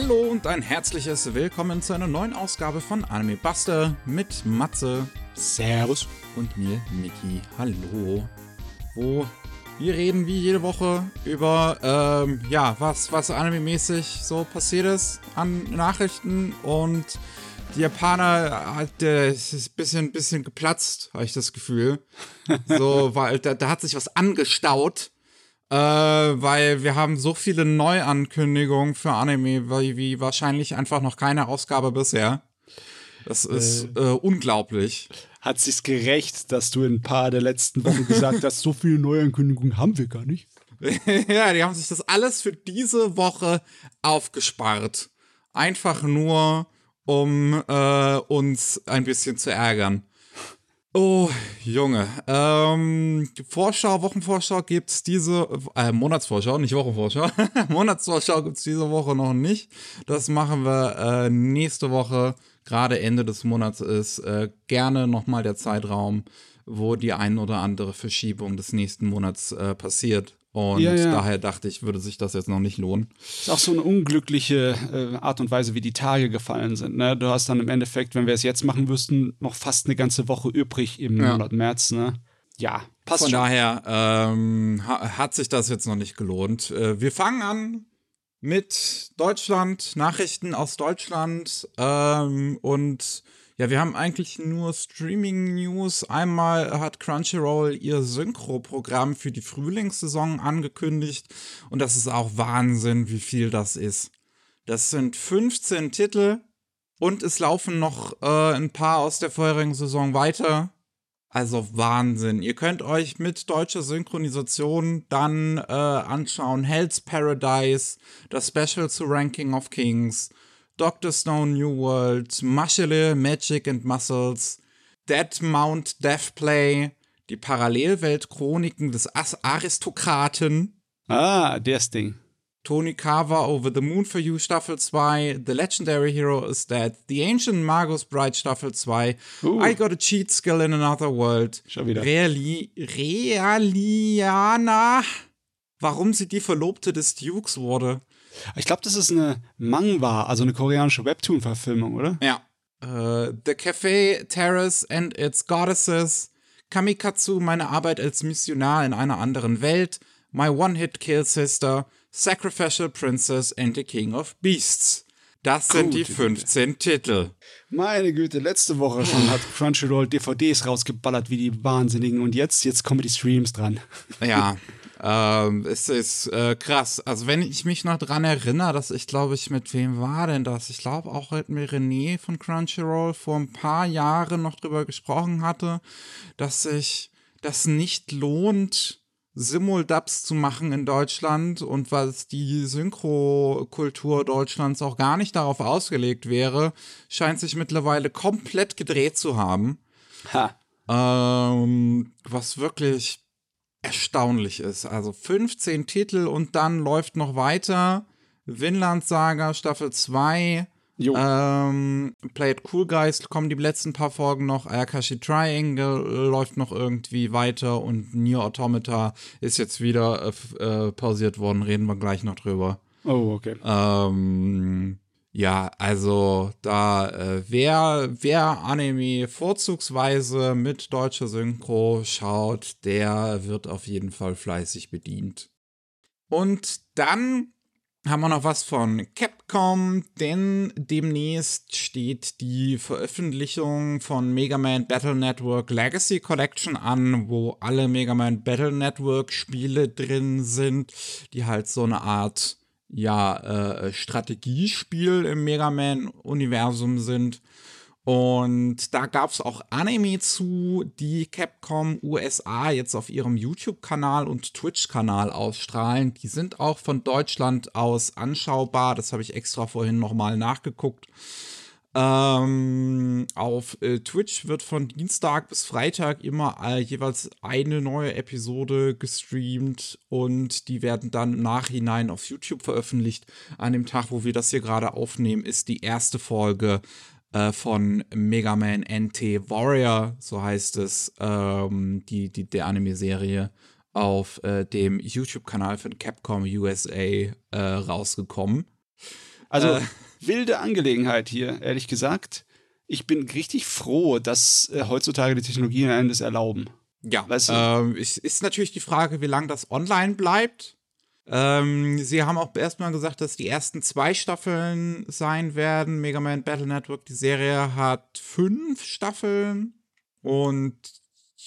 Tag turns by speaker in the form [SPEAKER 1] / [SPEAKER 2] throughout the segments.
[SPEAKER 1] Hallo und ein herzliches Willkommen zu einer neuen Ausgabe von Anime Buster mit Matze.
[SPEAKER 2] Servus.
[SPEAKER 1] Und mir, Niki. Hallo. Wo wir reden wie jede Woche über, ähm, ja, was, was anime-mäßig so passiert ist an Nachrichten und die Japaner hat, äh, ist ein bisschen, bisschen geplatzt, habe ich das Gefühl. So, weil da, da hat sich was angestaut. Äh, weil wir haben so viele Neuankündigungen für Anime, wie, wie wahrscheinlich einfach noch keine Ausgabe bisher. Das ist äh, äh, unglaublich.
[SPEAKER 2] Hat sich's gerecht, dass du in ein paar der letzten Wochen gesagt hast, so viele Neuankündigungen haben wir gar nicht?
[SPEAKER 1] ja, die haben sich das alles für diese Woche aufgespart. Einfach nur, um äh, uns ein bisschen zu ärgern. Oh, Junge. Ähm, Vorschau, Wochenvorschau gibt's diese, äh, Monatsvorschau, nicht Wochenvorschau. Monatsvorschau gibt's diese Woche noch nicht. Das machen wir äh, nächste Woche. Gerade Ende des Monats ist äh, gerne nochmal der Zeitraum, wo die ein oder andere Verschiebung des nächsten Monats äh, passiert. Und ja, ja. daher dachte ich, würde sich das jetzt noch nicht lohnen.
[SPEAKER 2] Ist auch so eine unglückliche äh, Art und Weise, wie die Tage gefallen sind. Ne? Du hast dann im Endeffekt, wenn wir es jetzt machen müssten, noch fast eine ganze Woche übrig im ja. Monat März. Ne? Ja,
[SPEAKER 1] passt Von schon. daher ähm, ha hat sich das jetzt noch nicht gelohnt. Äh, wir fangen an mit Deutschland, Nachrichten aus Deutschland ähm, und ja, wir haben eigentlich nur Streaming-News. Einmal hat Crunchyroll ihr Synchro-Programm für die Frühlingssaison angekündigt. Und das ist auch Wahnsinn, wie viel das ist. Das sind 15 Titel und es laufen noch äh, ein paar aus der vorherigen Saison weiter. Also Wahnsinn. Ihr könnt euch mit deutscher Synchronisation dann äh, anschauen Hell's Paradise, das Special zu Ranking of Kings, Doctor Stone New World, Maschele, Magic and Muscles, Dead Mount Deathplay, die Parallelwelt-Chroniken des As Aristokraten.
[SPEAKER 2] Ah, das Ding.
[SPEAKER 1] Tony Carver Over the Moon for You Staffel 2, The Legendary Hero is Dead, The Ancient Magus Bride Staffel 2, uh. I Got a Cheat Skill in Another World,
[SPEAKER 2] Schon wieder.
[SPEAKER 1] Reali Realiana, warum sie die Verlobte des Dukes wurde.
[SPEAKER 2] Ich glaube, das ist eine Mangwa, also eine koreanische Webtoon-Verfilmung, oder?
[SPEAKER 1] Ja. Uh, The Cafe Terrace and its Goddesses, Kamikatsu, meine Arbeit als Missionar in einer anderen Welt, My One-Hit-Kill Sister, Sacrificial Princess and the King of Beasts. Das sind Gute die 15 Güte. Titel.
[SPEAKER 2] Meine Güte, letzte Woche schon hat Crunchyroll DVDs rausgeballert wie die Wahnsinnigen und jetzt, jetzt kommen die Streams dran.
[SPEAKER 1] Ja, ähm, es ist äh, krass. Also wenn ich mich noch dran erinnere, dass ich glaube ich, mit wem war denn das? Ich glaube auch mit mir René von Crunchyroll vor ein paar Jahren noch drüber gesprochen hatte, dass sich das nicht lohnt, Simuldubs zu machen in Deutschland und was die Synchrokultur Deutschlands auch gar nicht darauf ausgelegt wäre, scheint sich mittlerweile komplett gedreht zu haben. Ha. Ähm, was wirklich erstaunlich ist. Also 15 Titel und dann läuft noch weiter. Vinland Saga Staffel 2. Ähm, Play It Cool Guys kommen die letzten paar Folgen noch. Ayakashi Triangle läuft noch irgendwie weiter und Nier Automata ist jetzt wieder äh, äh, pausiert worden. Reden wir gleich noch drüber.
[SPEAKER 2] Oh, okay.
[SPEAKER 1] Ähm, ja, also da, äh, wer, wer Anime vorzugsweise mit deutscher Synchro schaut, der wird auf jeden Fall fleißig bedient. Und dann haben wir noch was von Capcom, denn demnächst steht die Veröffentlichung von Mega Man Battle Network Legacy Collection an, wo alle Mega Man Battle Network Spiele drin sind, die halt so eine Art ja, äh, Strategiespiel im Mega Man-Universum sind. Und da gab es auch Anime zu, die Capcom USA jetzt auf ihrem YouTube-Kanal und Twitch-Kanal ausstrahlen. Die sind auch von Deutschland aus anschaubar. Das habe ich extra vorhin nochmal nachgeguckt. Ähm, auf äh, Twitch wird von Dienstag bis Freitag immer äh, jeweils eine neue Episode gestreamt und die werden dann im Nachhinein auf YouTube veröffentlicht. An dem Tag, wo wir das hier gerade aufnehmen, ist die erste Folge äh, von Mega Man NT Warrior, so heißt es, ähm, die, die, der Anime-Serie auf äh, dem YouTube-Kanal von Capcom USA äh, rausgekommen.
[SPEAKER 2] Also äh, wilde Angelegenheit hier, ehrlich gesagt. Ich bin richtig froh, dass äh, heutzutage die Technologien einem das erlauben.
[SPEAKER 1] Ja, weißt du? ähm, ist natürlich die Frage, wie lange das online bleibt. Ähm, sie haben auch erstmal gesagt, dass die ersten zwei Staffeln sein werden. Mega Man Battle Network, die Serie hat fünf Staffeln. Und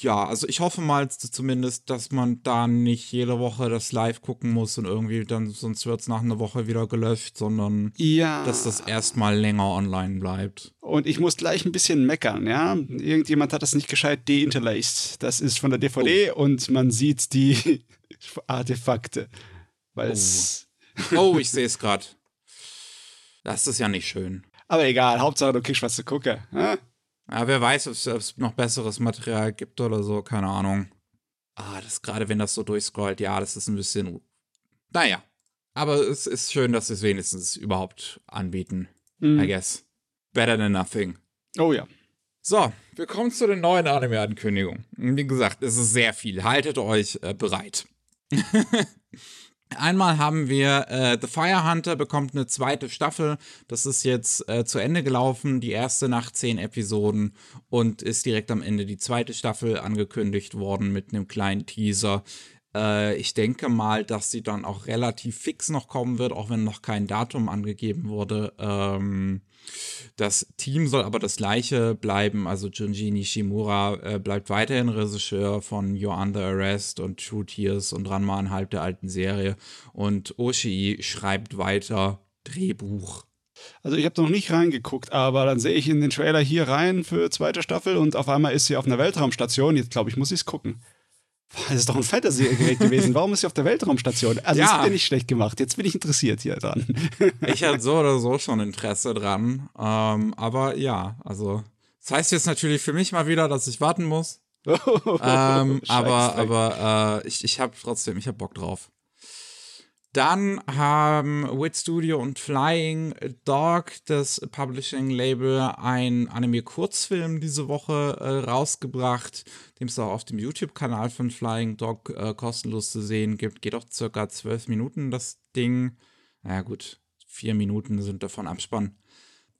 [SPEAKER 1] ja, also ich hoffe mal zumindest, dass man da nicht jede Woche das live gucken muss und irgendwie dann, sonst wird es nach einer Woche wieder gelöscht, sondern
[SPEAKER 2] ja.
[SPEAKER 1] dass das erstmal länger online bleibt.
[SPEAKER 2] Und ich muss gleich ein bisschen meckern, ja. Irgendjemand hat das nicht gescheit deinterlaced. Das ist von der DVD oh. und man sieht die Artefakte. Weil
[SPEAKER 1] oh. oh, ich sehe es gerade. Das ist ja nicht schön.
[SPEAKER 2] Aber egal, Hauptsache du kriegst was zu gucken. Ja,
[SPEAKER 1] ja wer weiß, ob es noch besseres Material gibt oder so, keine Ahnung. Ah, das gerade wenn das so durchscrollt, ja, das ist ein bisschen. Naja. Aber es ist schön, dass sie es wenigstens überhaupt anbieten. Mm. I guess. Better than nothing.
[SPEAKER 2] Oh ja.
[SPEAKER 1] So, wir kommen zu den neuen Anime-Ankündigungen. Wie gesagt, es ist sehr viel. Haltet euch äh, bereit. Einmal haben wir äh, The Fire Hunter bekommt eine zweite Staffel. Das ist jetzt äh, zu Ende gelaufen, die erste nach zehn Episoden und ist direkt am Ende die zweite Staffel angekündigt worden mit einem kleinen Teaser. Äh, ich denke mal, dass sie dann auch relativ fix noch kommen wird, auch wenn noch kein Datum angegeben wurde. Ähm, das Team soll aber das gleiche bleiben. Also Junji Nishimura äh, bleibt weiterhin Regisseur von You're Under Arrest und True Tears und Ranma innerhalb der alten Serie. Und Oshii schreibt weiter Drehbuch.
[SPEAKER 2] Also ich habe noch nicht reingeguckt, aber dann sehe ich in den Trailer hier rein für zweite Staffel und auf einmal ist sie auf einer Weltraumstation. Jetzt glaube ich, muss ich es gucken. Das ist doch ein Fantasy-Gerät gewesen. Warum ist sie auf der Weltraumstation? Also, ja. das ist ja nicht schlecht gemacht. Jetzt bin ich interessiert hier dran.
[SPEAKER 1] ich hatte so oder so schon Interesse dran. Ähm, aber ja, also, das heißt jetzt natürlich für mich mal wieder, dass ich warten muss. ähm, aber aber äh, ich, ich habe trotzdem, ich habe Bock drauf. Dann haben Wit Studio und Flying Dog, das Publishing-Label, ein Anime-Kurzfilm diese Woche äh, rausgebracht, dem es auch auf dem YouTube-Kanal von Flying Dog äh, kostenlos zu sehen gibt. Geht auch circa zwölf Minuten, das Ding. Naja, gut, vier Minuten sind davon Abspann.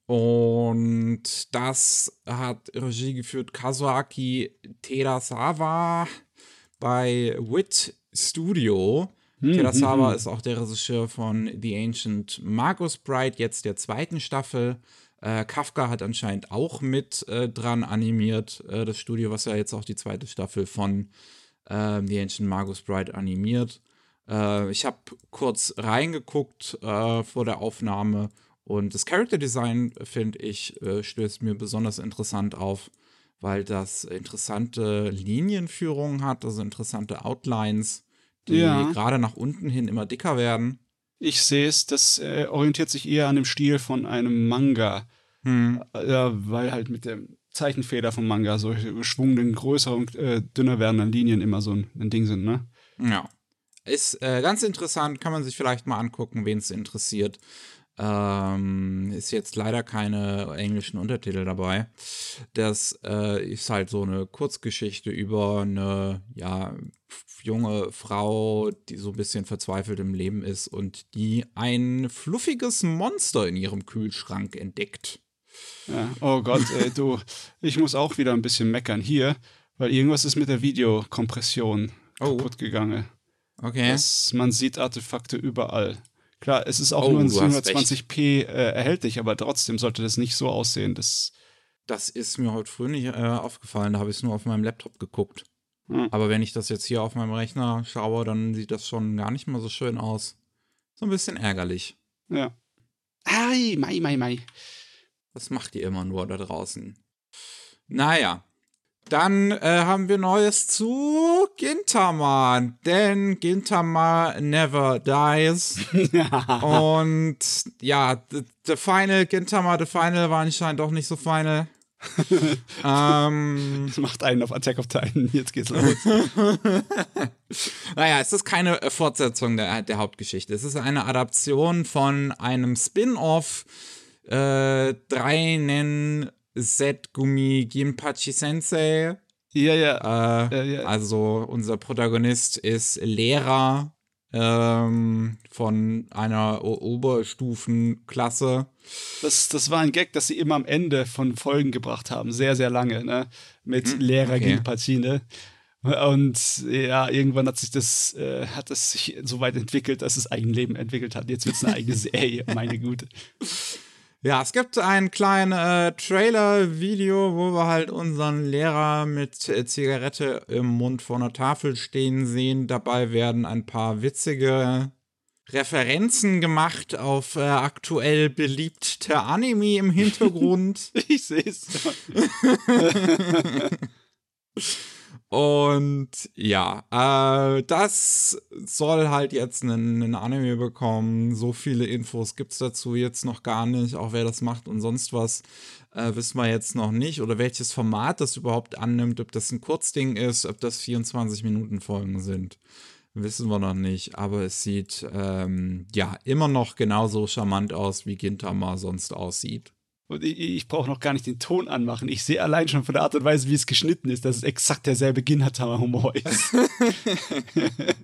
[SPEAKER 1] Und das hat Regie geführt Kazuaki Terasawa bei Wit Studio. Hm, Terasawa hm, ist auch der Regisseur von The Ancient Magus Bride, jetzt der zweiten Staffel. Äh, Kafka hat anscheinend auch mit äh, dran animiert, äh, das Studio, was ja jetzt auch die zweite Staffel von äh, The Ancient Magus Bride animiert. Äh, ich habe kurz reingeguckt äh, vor der Aufnahme und das Character Design, finde ich, stößt mir besonders interessant auf, weil das interessante Linienführungen hat, also interessante Outlines die ja. gerade nach unten hin immer dicker werden.
[SPEAKER 2] Ich sehe es, das äh, orientiert sich eher an dem Stil von einem Manga. Hm. Ja, weil halt mit der Zeichenfeder vom Manga solche geschwungenen, größer und äh, dünner werdenden Linien immer so ein, ein Ding sind, ne?
[SPEAKER 1] Ja. Ist äh, ganz interessant, kann man sich vielleicht mal angucken, wen es interessiert. Ähm, ist jetzt leider keine englischen Untertitel dabei. Das äh, ist halt so eine Kurzgeschichte über eine, ja, junge Frau, die so ein bisschen verzweifelt im Leben ist und die ein fluffiges Monster in ihrem Kühlschrank entdeckt.
[SPEAKER 2] Ja, oh Gott, ey, du, ich muss auch wieder ein bisschen meckern hier, weil irgendwas ist mit der Videokompression oh. kaputt gegangen.
[SPEAKER 1] Okay.
[SPEAKER 2] Das, man sieht Artefakte überall. Klar, es ist auch oh, nur in 720p äh, erhältlich, aber trotzdem sollte das nicht so aussehen. Das,
[SPEAKER 1] das ist mir heute früh nicht äh, aufgefallen, da habe ich es nur auf meinem Laptop geguckt. Hm. Aber wenn ich das jetzt hier auf meinem Rechner schaue, dann sieht das schon gar nicht mal so schön aus. So ein bisschen ärgerlich.
[SPEAKER 2] Ja. Ai, mai, mai, mai.
[SPEAKER 1] Was macht ihr immer nur da draußen? Naja. Dann äh, haben wir Neues zu Gintama, denn Gintama never dies. Und ja, the, the Final, Gintama, The Final war anscheinend auch nicht so final
[SPEAKER 2] ähm, das macht einen auf Attack of Titan. Jetzt geht's los.
[SPEAKER 1] naja, es ist keine Fortsetzung der, der Hauptgeschichte. Es ist eine Adaption von einem Spin-off. Äh, Dreinen Gumi Ginpachi Sensei.
[SPEAKER 2] Ja, ja.
[SPEAKER 1] Äh, ja, ja. Also unser Protagonist ist Lehrer ähm, von einer o Oberstufenklasse.
[SPEAKER 2] Das, das war ein Gag, das sie immer am Ende von Folgen gebracht haben, sehr, sehr lange, ne? Mit hm, Lehrer okay. gegen Patine. Und ja, irgendwann hat sich das, äh, hat es sich so weit entwickelt, dass es ein Leben entwickelt hat. Jetzt wird es eine eigene Serie, meine Güte.
[SPEAKER 1] Ja, es gibt ein kleines äh, Trailer-Video, wo wir halt unseren Lehrer mit äh, Zigarette im Mund vor einer Tafel stehen sehen. Dabei werden ein paar witzige Referenzen gemacht auf äh, aktuell beliebte Anime im Hintergrund.
[SPEAKER 2] ich sehe es.
[SPEAKER 1] Und ja, äh, das soll halt jetzt einen, einen Anime bekommen. So viele Infos gibt es dazu jetzt noch gar nicht. Auch wer das macht und sonst was, äh, wissen wir jetzt noch nicht. Oder welches Format das überhaupt annimmt. Ob das ein Kurzding ist, ob das 24 Minuten Folgen sind. Wissen wir noch nicht. Aber es sieht ähm, ja immer noch genauso charmant aus, wie Gintama sonst aussieht.
[SPEAKER 2] Und ich, ich brauche noch gar nicht den Ton anmachen. Ich sehe allein schon von der Art und Weise, wie es geschnitten ist, dass es exakt derselbe Ginhatama-Humor ist.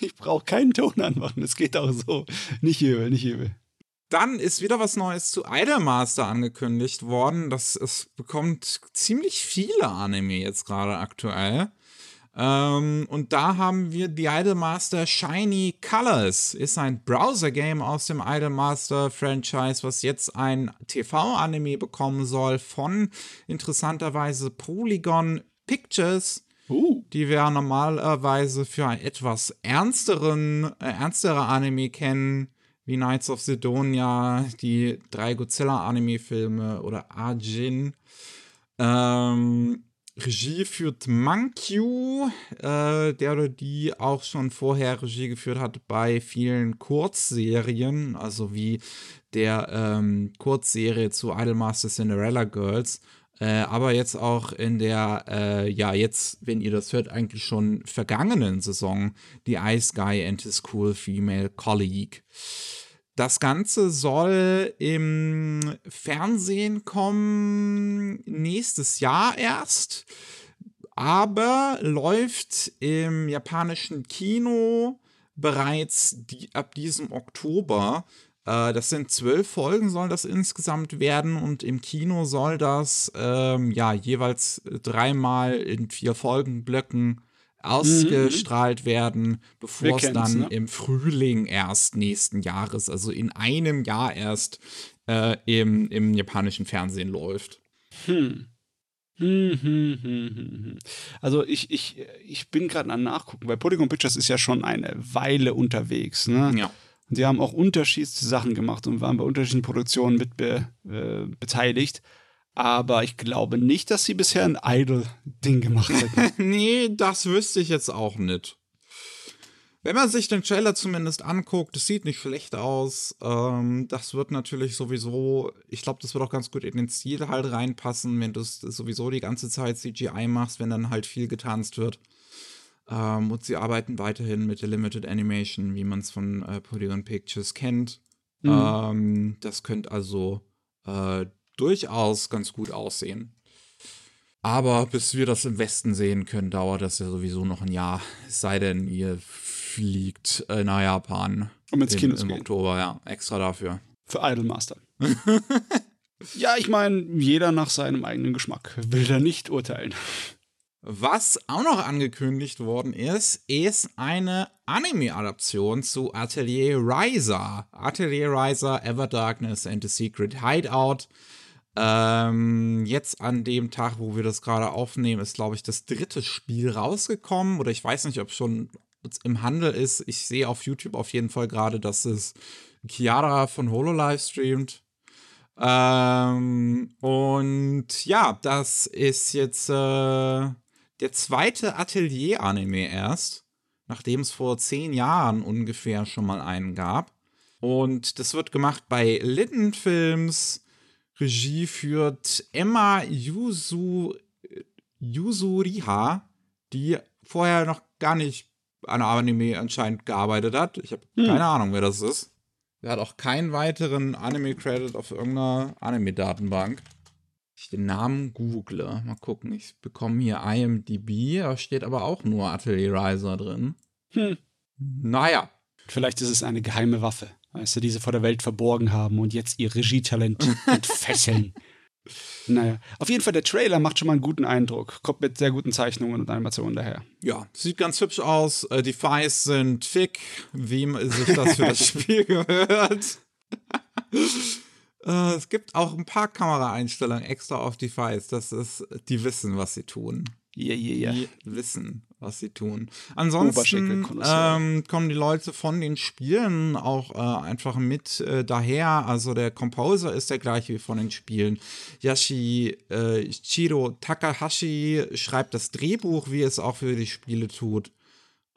[SPEAKER 2] ich brauche keinen Ton anmachen. Es geht auch so. Nicht übel, nicht übel.
[SPEAKER 1] Dann ist wieder was Neues zu Idolmaster angekündigt worden. Das es bekommt ziemlich viele Anime jetzt gerade aktuell. Ähm, und da haben wir die Idolmaster Shiny Colors. Ist ein Browser-Game aus dem Idolmaster-Franchise, was jetzt ein TV-Anime bekommen soll von interessanterweise Polygon Pictures. Uh. Die wir normalerweise für einen etwas ernsteren, äh, ernstere Anime kennen, wie Knights of Sidonia, die drei Godzilla-Anime-Filme oder Arjin. Ähm, Regie führt Mankyu, äh, der oder die auch schon vorher Regie geführt hat bei vielen Kurzserien, also wie der ähm, Kurzserie zu Idolmaster Cinderella Girls. Äh, aber jetzt auch in der, äh, ja, jetzt, wenn ihr das hört, eigentlich schon vergangenen Saison, die Ice Guy and His Cool Female Colleague. Das Ganze soll im Fernsehen kommen nächstes Jahr erst, aber läuft im japanischen Kino bereits die, ab diesem Oktober. Äh, das sind zwölf Folgen, soll das insgesamt werden und im Kino soll das ähm, ja jeweils dreimal in vier Folgenblöcken ausgestrahlt mhm. werden, bevor es dann ne? im Frühling erst nächsten Jahres, also in einem Jahr erst äh, im, im japanischen Fernsehen läuft. Hm.
[SPEAKER 2] Hm, hm, hm, also ich, ich, ich bin gerade am Nachgucken, weil Polygon Pictures ist ja schon eine Weile unterwegs. Ne? Ja. Und die haben auch unterschiedliche Sachen gemacht und waren bei unterschiedlichen Produktionen mit be, äh, beteiligt. Aber ich glaube nicht, dass sie bisher ein Idol-Ding gemacht hätten.
[SPEAKER 1] nee, das wüsste ich jetzt auch nicht. Wenn man sich den Trailer zumindest anguckt, es sieht nicht schlecht aus. Ähm, das wird natürlich sowieso, ich glaube, das wird auch ganz gut in den Stil halt reinpassen, wenn du es sowieso die ganze Zeit CGI machst, wenn dann halt viel getanzt wird. Ähm, und sie arbeiten weiterhin mit der Limited Animation, wie man es von äh, Polygon Pictures kennt. Mhm. Ähm, das könnte also äh, durchaus ganz gut aussehen. Aber bis wir das im Westen sehen können, dauert das ja sowieso noch ein Jahr. Es sei denn, ihr fliegt äh, nach Japan.
[SPEAKER 2] Um ins Kino zu
[SPEAKER 1] Im Oktober, ja. Extra dafür.
[SPEAKER 2] Für Idolmaster. ja, ich meine, jeder nach seinem eigenen Geschmack. Will da nicht urteilen.
[SPEAKER 1] Was auch noch angekündigt worden ist, ist eine Anime-Adaption zu Atelier Riser. Atelier Riser, Ever Darkness and the Secret Hideout. Ähm, jetzt an dem Tag, wo wir das gerade aufnehmen, ist, glaube ich, das dritte Spiel rausgekommen. Oder ich weiß nicht, ob es schon im Handel ist. Ich sehe auf YouTube auf jeden Fall gerade, dass es Chiara von Hololive streamt. Ähm, und ja, das ist jetzt äh, der zweite Atelier-Anime erst, nachdem es vor zehn Jahren ungefähr schon mal einen gab. Und das wird gemacht bei Litten Films Regie führt Emma Yusu, Yusuriha, die vorher noch gar nicht an Anime anscheinend gearbeitet hat. Ich habe hm. keine Ahnung, wer das ist. Er hat auch keinen weiteren Anime-Credit auf irgendeiner Anime-Datenbank. Ich den Namen google. Mal gucken. Ich bekomme hier IMDb. Da steht aber auch nur Atelier Riser drin. Hm. Naja.
[SPEAKER 2] Vielleicht ist es eine geheime Waffe, weißt du, die sie vor der Welt verborgen haben und jetzt ihr Regietalent entfesseln. Naja, auf jeden Fall, der Trailer macht schon mal einen guten Eindruck. Kommt mit sehr guten Zeichnungen und Animationen daher.
[SPEAKER 1] Ja, sieht ganz hübsch aus. Äh, die Fights sind fick, wie sich das für das Spiel gehört. Äh, es gibt auch ein paar Kameraeinstellungen extra auf die Fights. Das ist, die wissen, was sie tun.
[SPEAKER 2] Ja, ja, ja.
[SPEAKER 1] Die wissen, was sie tun. Ansonsten ähm, kommen die Leute von den Spielen auch äh, einfach mit äh, daher. Also der Composer ist der gleiche wie von den Spielen. Yashi äh, Chiro Takahashi schreibt das Drehbuch, wie es auch für die Spiele tut.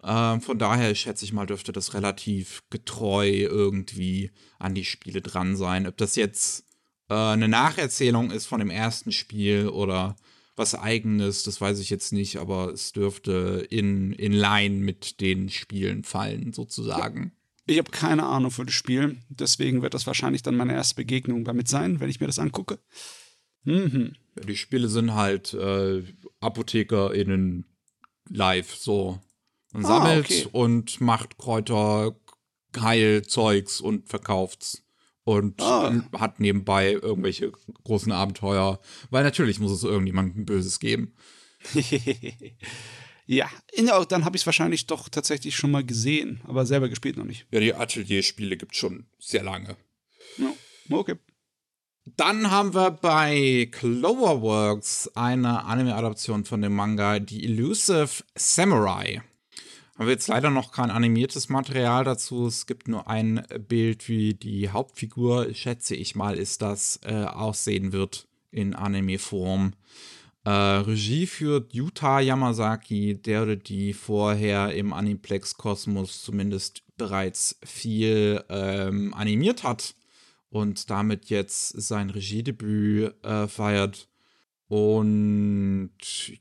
[SPEAKER 1] Ähm, von daher schätze ich mal, dürfte das relativ getreu irgendwie an die Spiele dran sein. Ob das jetzt äh, eine Nacherzählung ist von dem ersten Spiel oder was eigenes, das weiß ich jetzt nicht, aber es dürfte in, in Line mit den Spielen fallen, sozusagen.
[SPEAKER 2] Ich habe keine Ahnung von dem Spiel, deswegen wird das wahrscheinlich dann meine erste Begegnung damit sein, wenn ich mir das angucke.
[SPEAKER 1] Mhm. Die Spiele sind halt äh, ApothekerInnen live, so. Man ah, sammelt okay. und macht Kräuter, Heilzeugs und verkauft's und ah. hat nebenbei irgendwelche großen Abenteuer, weil natürlich muss es irgendjemandem Böses geben.
[SPEAKER 2] ja, dann habe ich es wahrscheinlich doch tatsächlich schon mal gesehen, aber selber gespielt noch nicht.
[SPEAKER 1] Ja, die Atelier-Spiele gibt es schon sehr lange.
[SPEAKER 2] Ja, okay.
[SPEAKER 1] Dann haben wir bei Cloverworks eine Anime-Adaption von dem Manga The Elusive Samurai. Haben wir jetzt leider noch kein animiertes Material dazu. Es gibt nur ein Bild, wie die Hauptfigur, schätze ich mal, ist das, äh, aussehen wird in Anime-Form. Äh, Regie führt Yuta Yamazaki, der oder die vorher im Aniplex-Kosmos zumindest bereits viel ähm, animiert hat und damit jetzt sein Regiedebüt äh, feiert. Und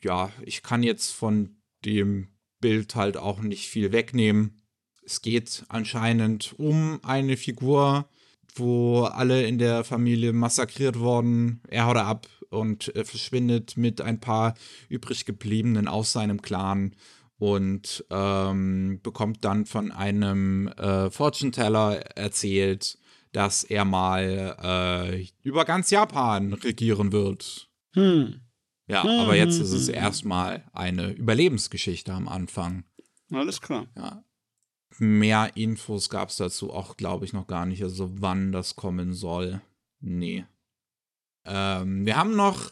[SPEAKER 1] ja, ich kann jetzt von dem Bild halt auch nicht viel wegnehmen. Es geht anscheinend um eine Figur, wo alle in der Familie massakriert wurden. Er haut ab und äh, verschwindet mit ein paar übrig gebliebenen aus seinem Clan und ähm, bekommt dann von einem äh, Fortune Teller erzählt, dass er mal äh, über ganz Japan regieren wird. Hm. Ja, mhm. aber jetzt ist es erstmal eine Überlebensgeschichte am Anfang.
[SPEAKER 2] Alles klar.
[SPEAKER 1] Ja. Mehr Infos gab es dazu auch, glaube ich, noch gar nicht. Also wann das kommen soll. Nee. Ähm, wir haben noch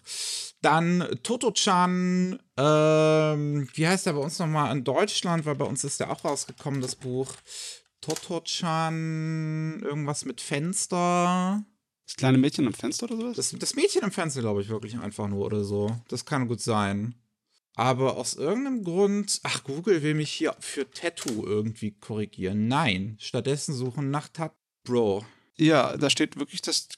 [SPEAKER 1] dann Toto-chan, ähm, wie heißt der bei uns nochmal in Deutschland, weil bei uns ist der auch rausgekommen, das Buch. Toto-chan, irgendwas mit Fenster.
[SPEAKER 2] Das kleine Mädchen am Fenster oder sowas?
[SPEAKER 1] Das, das Mädchen am Fenster, glaube ich, wirklich einfach nur oder so. Das kann gut sein. Aber aus irgendeinem Grund, ach, Google will mich hier für Tattoo irgendwie korrigieren. Nein, stattdessen suchen nach Tat Bro.
[SPEAKER 2] Ja, da steht wirklich das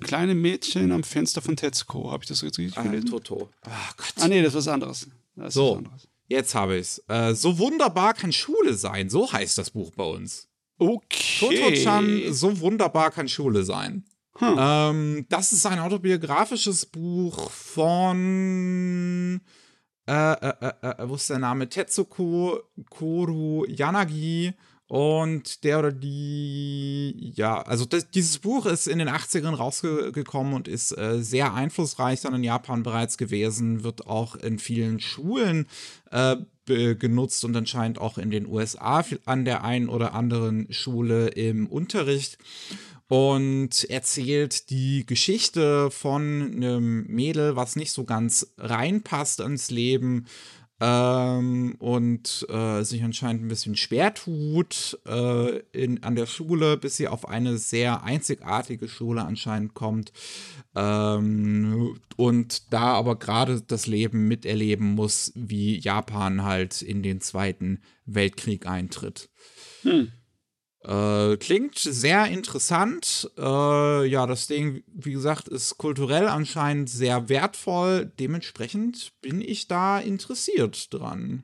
[SPEAKER 2] kleine Mädchen am Fenster von Tetsuko. Habe ich das jetzt richtig ah, gelesen?
[SPEAKER 1] Toto.
[SPEAKER 2] Ach Gott. Ah, nee, das ist was anderes. Das
[SPEAKER 1] so,
[SPEAKER 2] was
[SPEAKER 1] anderes. jetzt habe ich es. Äh, so wunderbar kann Schule sein. So heißt das Buch bei uns.
[SPEAKER 2] Okay.
[SPEAKER 1] Toto-chan, so wunderbar kann Schule sein. Hm. Ähm, das ist ein autobiografisches Buch von, äh, äh, äh, äh, wo ist der Name? Tetsuko Koru Yanagi. Und der oder die, ja, also das, dieses Buch ist in den 80ern rausgekommen und ist äh, sehr einflussreich dann in Japan bereits gewesen, wird auch in vielen Schulen äh, genutzt und anscheinend auch in den USA an der einen oder anderen Schule im Unterricht und erzählt die Geschichte von einem Mädel, was nicht so ganz reinpasst ins Leben ähm, und äh, sich anscheinend ein bisschen schwer tut äh, in, an der Schule, bis sie auf eine sehr einzigartige Schule anscheinend kommt ähm, und da aber gerade das Leben miterleben muss, wie Japan halt in den Zweiten Weltkrieg eintritt. Hm. Äh, klingt sehr interessant. Äh, ja, das Ding, wie gesagt, ist kulturell anscheinend sehr wertvoll. Dementsprechend bin ich da interessiert dran.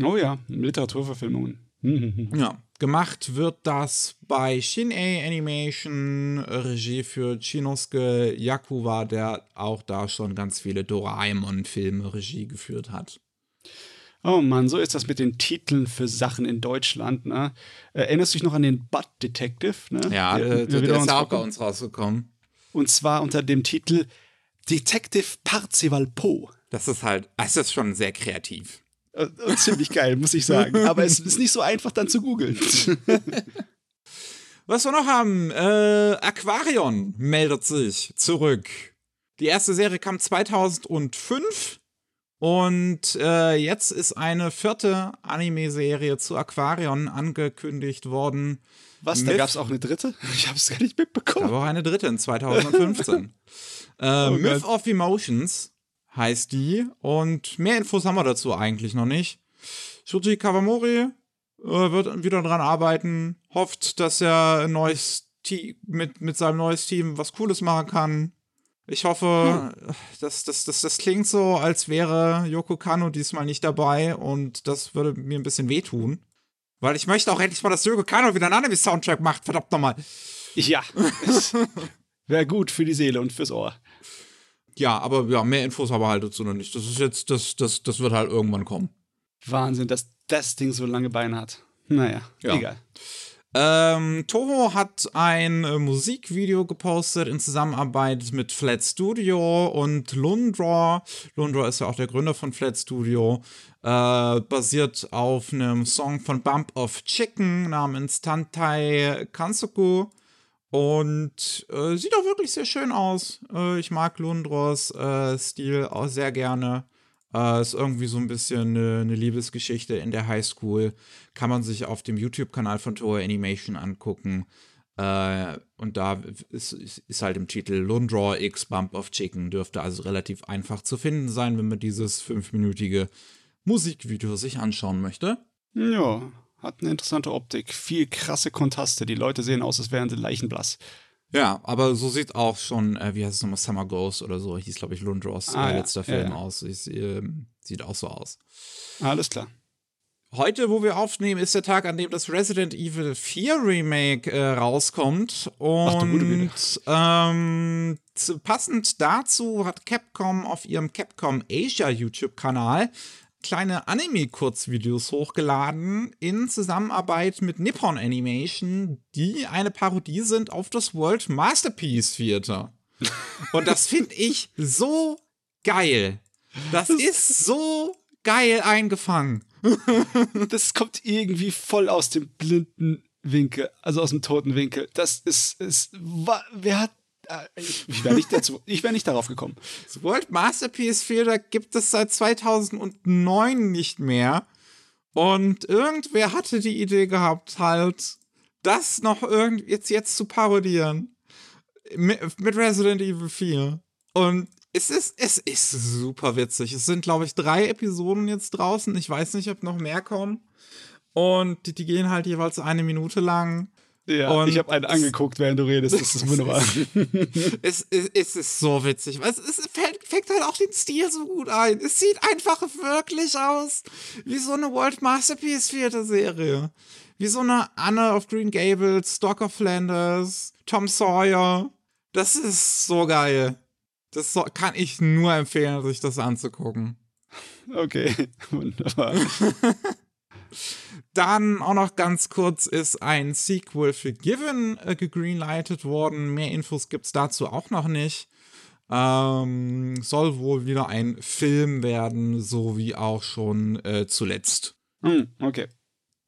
[SPEAKER 2] Oh ja, Literaturverfilmungen.
[SPEAKER 1] ja, gemacht wird das bei Shin-A Animation, Regie für Chinosuke Yakuwa, der auch da schon ganz viele Doraemon-Filme Regie geführt hat.
[SPEAKER 2] Oh Mann, so ist das mit den Titeln für Sachen in Deutschland. Ne? Erinnerst du dich noch an den Butt Detective? Ne?
[SPEAKER 1] Ja, der, der, der ist auch bei uns rausgekommen.
[SPEAKER 2] Und zwar unter dem Titel Detective Parzival Poe.
[SPEAKER 1] Das ist halt, es ist schon sehr kreativ.
[SPEAKER 2] Und, und ziemlich geil, muss ich sagen. Aber es ist nicht so einfach dann zu googeln.
[SPEAKER 1] Was wir noch haben, äh, Aquarion meldet sich zurück. Die erste Serie kam 2005 und äh, jetzt ist eine vierte Anime-Serie zu Aquarion angekündigt worden.
[SPEAKER 2] Was, da gab es auch eine dritte? Ich habe es gar nicht mitbekommen.
[SPEAKER 1] Aber auch eine dritte in 2015. äh, oh Myth of Emotions heißt die und mehr Infos haben wir dazu eigentlich noch nicht. Shuji Kawamori äh, wird wieder dran arbeiten, hofft, dass er ein neues Team, mit, mit seinem neues Team was Cooles machen kann. Ich hoffe, hm. das, das, das, das klingt so, als wäre Yoko Kano diesmal nicht dabei und das würde mir ein bisschen wehtun. Weil ich möchte auch endlich mal, dass Yoko Kano wieder einen Anime-Soundtrack macht, verdammt nochmal.
[SPEAKER 2] Ja. Wäre gut für die Seele und fürs Ohr.
[SPEAKER 1] Ja, aber ja, mehr Infos haben wir halt dazu noch nicht. Das ist jetzt, das, das, das wird halt irgendwann kommen.
[SPEAKER 2] Wahnsinn, dass das Ding so lange Beine hat. Naja, ja. egal.
[SPEAKER 1] Ähm, Toho hat ein äh, Musikvideo gepostet in Zusammenarbeit mit Flat Studio und Lundra. Lundra ist ja auch der Gründer von Flat Studio. Äh, basiert auf einem Song von Bump of Chicken namens Tantai Kansoku. Und äh, sieht auch wirklich sehr schön aus. Äh, ich mag Lundros äh, Stil auch sehr gerne. Äh, ist irgendwie so ein bisschen eine, eine, Liebesgeschichte in der Highschool. Kann man sich auf dem YouTube-Kanal von Toei Animation angucken. Äh, und da ist, ist, halt im Titel Lundraw X Bump of Chicken. Dürfte also relativ einfach zu finden sein, wenn man dieses fünfminütige Musikvideo sich anschauen möchte.
[SPEAKER 2] Ja, hat eine interessante Optik. Viel krasse Kontraste. Die Leute sehen aus, als wären sie leichenblass.
[SPEAKER 1] Ja, aber so sieht auch schon, äh, wie heißt es nochmal, Summer Ghost oder so, hieß, glaube ich, Lundros ah, äh, letzter ja, Film ja, ja. aus. Ich, äh, sieht auch so aus.
[SPEAKER 2] Alles klar.
[SPEAKER 1] Heute, wo wir aufnehmen, ist der Tag, an dem das Resident Evil 4 Remake äh, rauskommt. Und Ach, ähm, passend dazu hat Capcom auf ihrem Capcom Asia YouTube-Kanal kleine Anime-Kurzvideos hochgeladen in Zusammenarbeit mit Nippon Animation, die eine Parodie sind auf das World Masterpiece Theater. Und das finde ich so geil. Das ist so geil eingefangen.
[SPEAKER 2] das kommt irgendwie voll aus dem blinden Winkel, also aus dem toten Winkel. Das ist, ist wer hat ich wäre nicht, wär nicht darauf gekommen.
[SPEAKER 1] Das World Masterpiece Theater gibt es seit 2009 nicht mehr. Und irgendwer hatte die Idee gehabt, halt, das noch irgend jetzt, jetzt zu parodieren. Mit, mit Resident Evil 4. Und es ist, es ist super witzig. Es sind, glaube ich, drei Episoden jetzt draußen. Ich weiß nicht, ob noch mehr kommen. Und die, die gehen halt jeweils eine Minute lang.
[SPEAKER 2] Ja, und ich habe einen angeguckt, während du redest. Das ist wunderbar.
[SPEAKER 1] es, es, es, ist so witzig. Es, es fängt, fängt halt auch den Stil so gut ein. Es sieht einfach wirklich aus wie so eine World Masterpiece vierte Serie. Wie so eine Anne of Green Gables, Doc of Flanders, Tom Sawyer. Das ist so geil. Das so, kann ich nur empfehlen, sich das anzugucken.
[SPEAKER 2] Okay, wunderbar.
[SPEAKER 1] Dann auch noch ganz kurz ist ein Sequel für Given äh, gegreenlightet worden. Mehr Infos gibt es dazu auch noch nicht. Ähm, soll wohl wieder ein Film werden, so wie auch schon äh, zuletzt.
[SPEAKER 2] Hm, okay.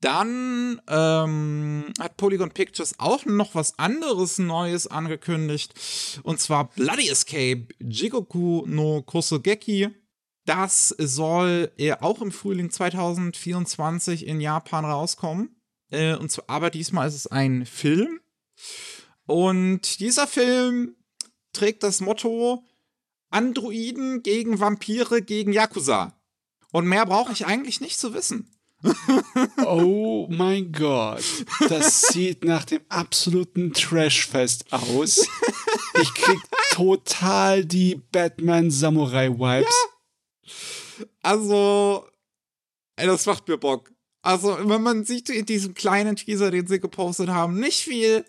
[SPEAKER 1] Dann ähm, hat Polygon Pictures auch noch was anderes Neues angekündigt. Und zwar Bloody Escape Jigoku no Kosogeki. Das soll auch im Frühling 2024 in Japan rauskommen. Äh, und zwar, aber diesmal ist es ein Film. Und dieser Film trägt das Motto Androiden gegen Vampire gegen Yakuza. Und mehr brauche ich eigentlich nicht zu wissen.
[SPEAKER 2] oh mein Gott. Das sieht nach dem absoluten Trashfest aus. Ich krieg total die Batman Samurai Vibes. Ja.
[SPEAKER 1] Also, ey, das macht mir Bock. Also, wenn man sieht in diesem kleinen Teaser, den sie gepostet haben, nicht viel,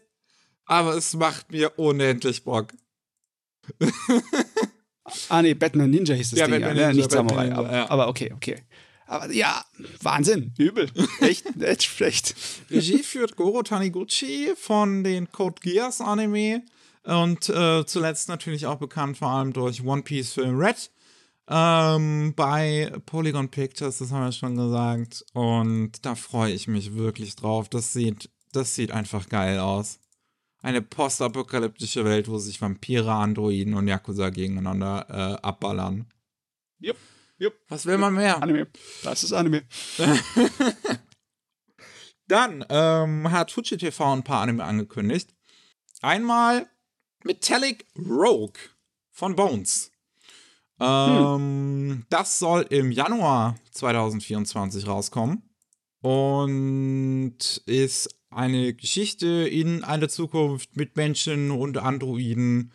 [SPEAKER 1] aber es macht mir unendlich Bock.
[SPEAKER 2] ah, nee, Batman Ninja hieß das ja, Ding, Batman ja, ne? Ninja, nicht Samurai, aber, ja. aber, okay, okay. Aber ja, Wahnsinn, übel. Echt, echt schlecht.
[SPEAKER 1] Regie führt Goro Taniguchi von den Code Geass Anime und äh, zuletzt natürlich auch bekannt vor allem durch One Piece Film Red. Ähm, bei Polygon Pictures, das haben wir schon gesagt. Und da freue ich mich wirklich drauf. Das sieht, das sieht einfach geil aus. Eine postapokalyptische Welt, wo sich Vampire, Androiden und Yakuza gegeneinander äh, abballern.
[SPEAKER 2] Jupp, jupp.
[SPEAKER 1] Was will man mehr?
[SPEAKER 2] Anime. Das ist Anime.
[SPEAKER 1] Dann ähm, hat Fuji TV ein paar Anime angekündigt. Einmal Metallic Rogue von Bones. Ähm, Das soll im Januar 2024 rauskommen und ist eine Geschichte in einer Zukunft mit Menschen und Androiden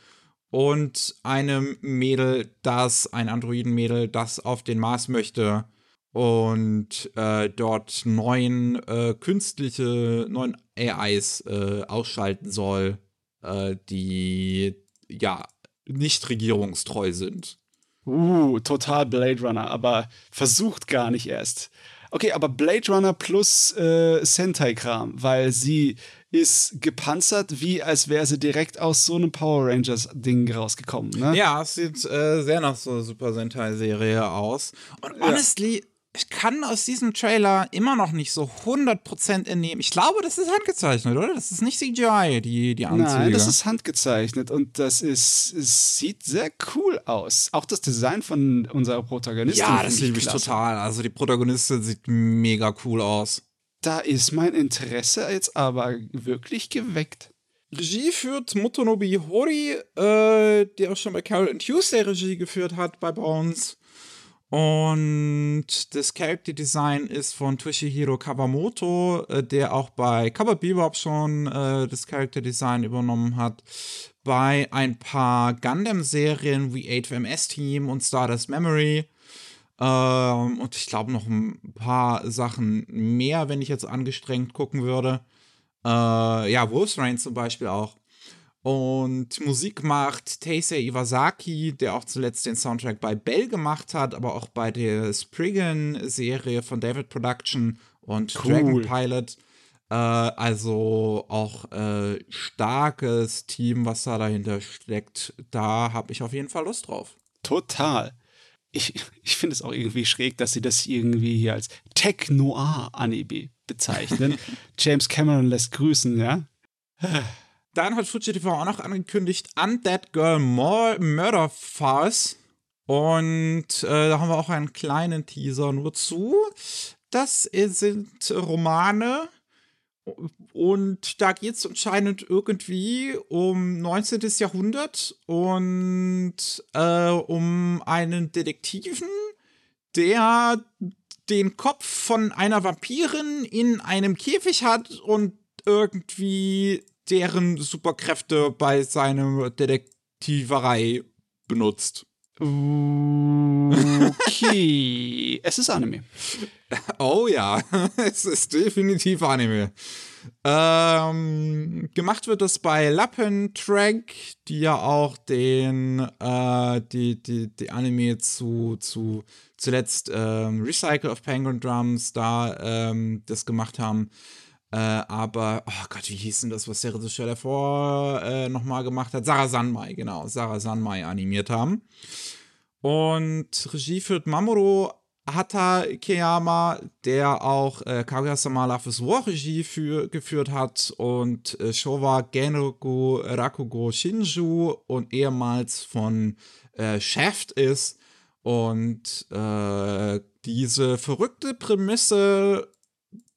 [SPEAKER 1] und einem Mädel, das, ein Androidenmädel, das auf den Mars möchte und äh, dort neun äh, künstliche, neun AIs äh, ausschalten soll, äh, die ja nicht regierungstreu sind.
[SPEAKER 2] Uh, total Blade Runner, aber versucht gar nicht erst. Okay, aber Blade Runner plus äh, Sentai-Kram, weil sie ist gepanzert, wie als wäre sie direkt aus so einem Power Rangers-Ding rausgekommen. Ne?
[SPEAKER 1] Ja, es sieht äh, sehr nach so einer Super Sentai-Serie aus. Und honestly, ich kann aus diesem Trailer immer noch nicht so 100% entnehmen. Ich glaube, das ist handgezeichnet, oder? Das ist nicht CGI, die, die Anzüge.
[SPEAKER 2] Nein, das ist handgezeichnet und das ist, es sieht sehr cool aus. Auch das Design von unserer Protagonistin.
[SPEAKER 1] Ja, das liebe ich total. Also die Protagonistin sieht mega cool aus.
[SPEAKER 2] Da ist mein Interesse jetzt aber wirklich geweckt.
[SPEAKER 1] Regie führt Motonobi Hori, äh, der auch schon bei Carol and Tuesday Regie geführt hat bei Bones. Und das Character Design ist von Toshihiro Kawamoto, äh, der auch bei Cowboy Bebop schon äh, das Character Design übernommen hat. Bei ein paar Gundam-Serien wie 8MS Team und Stardust Memory. Ähm, und ich glaube noch ein paar Sachen mehr, wenn ich jetzt angestrengt gucken würde. Äh, ja, Wolf's Rain zum Beispiel auch. Und Musik macht Taisei Iwasaki, der auch zuletzt den Soundtrack bei Bell gemacht hat, aber auch bei der Spriggan-Serie von David Production und
[SPEAKER 2] Cool.
[SPEAKER 1] Dragon Pilot. Äh, also auch äh, starkes Team, was da dahinter steckt. Da habe ich auf jeden Fall Lust drauf.
[SPEAKER 2] Total. Ich, ich finde es auch irgendwie schräg, dass sie das irgendwie hier als Tech-Noir-Anime bezeichnen. James Cameron lässt grüßen, ja?
[SPEAKER 1] Dann hat Fuji TV auch noch angekündigt Undead Girl Mor Murder Farce. Und äh, da haben wir auch einen kleinen Teaser nur zu. Das sind Romane. Und da geht es anscheinend irgendwie um 19. Jahrhundert und äh, um einen Detektiven, der den Kopf von einer Vampirin in einem Käfig hat und irgendwie deren Superkräfte bei seiner Detektiverei benutzt.
[SPEAKER 2] Okay. es ist Anime.
[SPEAKER 1] Oh ja, es ist definitiv Anime. Ähm, gemacht wird das bei Lappentrack, die ja auch den äh, die, die, die Anime zu, zu zuletzt ähm, Recycle of Penguin Drums da ähm, das gemacht haben. Äh, aber, oh Gott, wie hieß denn das, was der Regisseur davor äh, nochmal gemacht hat? Sarah Sanmai, genau, Sarah Sanmai animiert haben. Und Regie führt Mamoru Hata Ikeyama, der auch äh, Kaguya-sama Love is War Regie für, geführt hat und äh, Showa Genroku Rakugo Shinju und ehemals von äh, Shaft ist. Und äh, diese verrückte Prämisse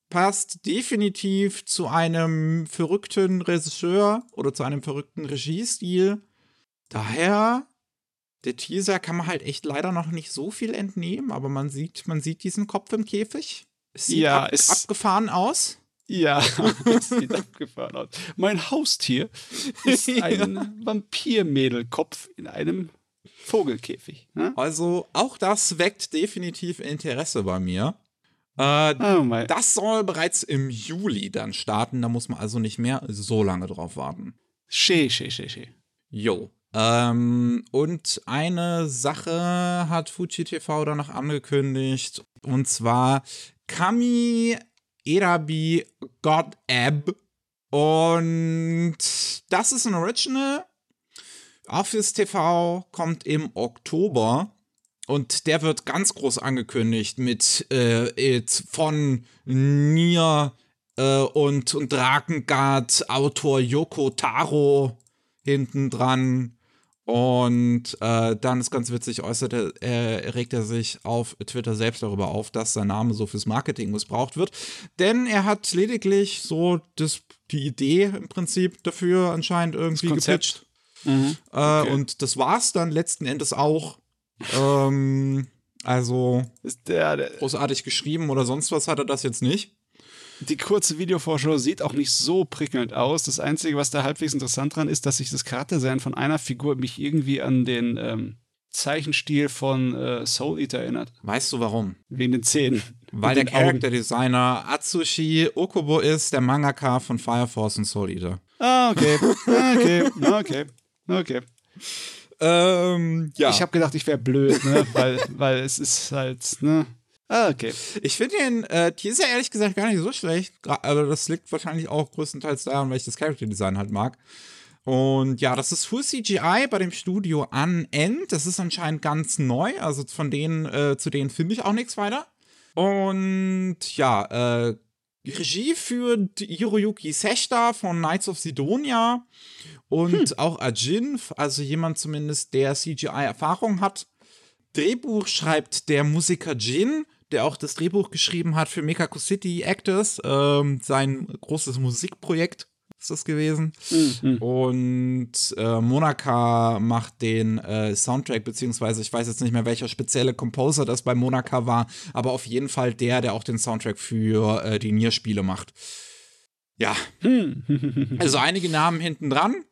[SPEAKER 1] passt definitiv zu einem verrückten Regisseur oder zu einem verrückten Regiestil. Daher der Teaser kann man halt echt leider noch nicht so viel entnehmen, aber man sieht, man sieht diesen Kopf im Käfig. Es sieht
[SPEAKER 2] Ja,
[SPEAKER 1] ab,
[SPEAKER 2] es-
[SPEAKER 1] abgefahren aus.
[SPEAKER 2] Ja, das sieht abgefahren aus. Mein Haustier ist ein Vampirmädelkopf in einem Vogelkäfig. Ne?
[SPEAKER 1] Also auch das weckt definitiv Interesse bei mir. Äh,
[SPEAKER 2] Oh
[SPEAKER 1] das soll bereits im Juli dann starten, da muss man also nicht mehr so lange drauf warten.
[SPEAKER 2] Schee, schee, schee, schee.
[SPEAKER 1] Jo. Ähm, und eine Sache hat Fuji TV danach angekündigt, und zwar Kami Erabi God Ab. Und das ist ein Original. Fürs TV kommt im Oktober. Und der wird ganz groß angekündigt mit äh, von Nier äh, und, und Drakengard Autor Yoko Taro hinten dran. Und äh, dann ist ganz witzig, äußerte, äh, regt er sich auf Twitter selbst darüber auf, dass sein Name so fürs Marketing missbraucht wird. Denn er hat lediglich so das, die Idee im Prinzip dafür anscheinend irgendwie gepitcht. Mhm. Äh, okay. und das war's dann letzten Endes auch. Ähm, also der, der, großartig geschrieben oder sonst was hat er das jetzt nicht.
[SPEAKER 2] Die kurze Videovorschau sieht auch nicht so prickelnd aus. Das Einzige, was da halbwegs interessant dran ist, dass sich das Charaktersein von einer Figur mich irgendwie an den ähm, Zeichenstil von äh, Soul Eater erinnert.
[SPEAKER 1] Weißt du warum?
[SPEAKER 2] Wegen den Zähnen.
[SPEAKER 1] Weil der Charakterdesigner Atsushi Okubo ist, der Mangaka von Fire Force und Soul Eater.
[SPEAKER 2] Ah, okay. Okay, okay, okay.
[SPEAKER 1] Ähm, ja.
[SPEAKER 2] Ich habe gedacht, ich wäre blöd, ne? weil, weil es ist halt, ne? Ah, okay.
[SPEAKER 1] Ich finde den äh, Teaser ehrlich gesagt gar nicht so schlecht. Also das liegt wahrscheinlich auch größtenteils daran, weil ich das Character Design halt mag. Und ja, das ist Full CGI bei dem Studio Unend. Das ist anscheinend ganz neu. Also von denen, äh, zu denen finde ich auch nichts weiter. Und ja, äh, Regie führt Hiroyuki Sechta von Knights of Sidonia und hm. auch Ajin, also jemand zumindest, der CGI-Erfahrung hat. Drehbuch schreibt der Musiker Jin, der auch das Drehbuch geschrieben hat für Mekako City Actors, ähm, sein großes Musikprojekt ist das gewesen. Mhm. Und äh, Monaka macht den äh, Soundtrack, beziehungsweise ich weiß jetzt nicht mehr, welcher spezielle Composer das bei Monaka war, aber auf jeden Fall der, der auch den Soundtrack für äh, die Nier-Spiele macht. Ja. Hm. also einige Namen hinten dran.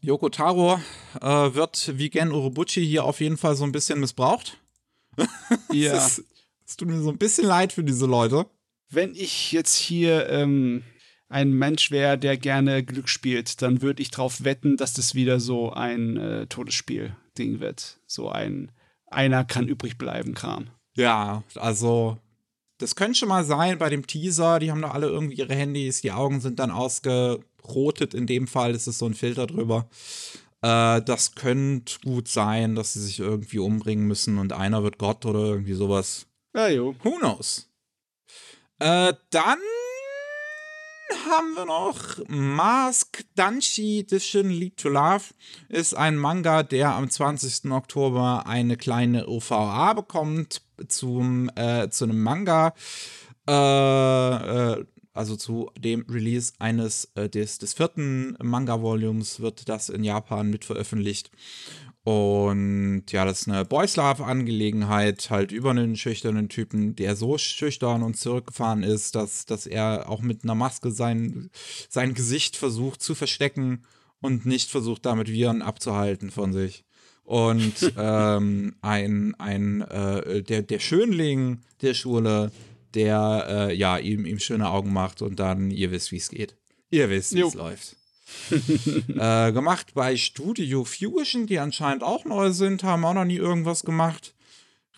[SPEAKER 1] Yoko Taro äh, wird wie Gen Urobuchi hier auf jeden Fall so ein bisschen missbraucht.
[SPEAKER 2] Ja. es,
[SPEAKER 1] es tut mir so ein bisschen leid für diese Leute.
[SPEAKER 2] Wenn ich jetzt hier ähm, ein Mensch wäre, der gerne Glück spielt, dann würde ich darauf wetten, dass das wieder so ein äh, Todesspiel-Ding wird. So ein einer kann übrig bleiben Kram.
[SPEAKER 1] Ja, also das könnte schon mal sein bei dem Teaser. Die haben doch alle irgendwie ihre Handys, die Augen sind dann ausgerotet. In dem Fall ist es so ein Filter drüber. Äh, das könnte gut sein, dass sie sich irgendwie umbringen müssen und einer wird Gott oder irgendwie sowas.
[SPEAKER 2] Ja, jo.
[SPEAKER 1] Who knows? Äh, dann haben wir noch Mask Danshi Edition Lead to Love. Ist ein Manga, der am 20. Oktober eine kleine OVA bekommt zum, äh, zu einem Manga. Äh, äh, also zu dem Release eines äh, des, des vierten Manga-Volumes wird das in Japan mit veröffentlicht. Und ja, das ist eine Boys Love-Angelegenheit, halt über einen schüchternen Typen, der so schüchtern und zurückgefahren ist, dass, dass er auch mit einer Maske sein, sein Gesicht versucht zu verstecken und nicht versucht, damit Viren abzuhalten von sich. Und ähm, ein, ein äh, der, der Schönling der Schule, der äh, ja ihm, ihm schöne Augen macht und dann, ihr wisst, wie es geht. Ihr wisst, wie es läuft. äh, gemacht bei Studio Fusion, die anscheinend auch neu sind, haben auch noch nie irgendwas gemacht.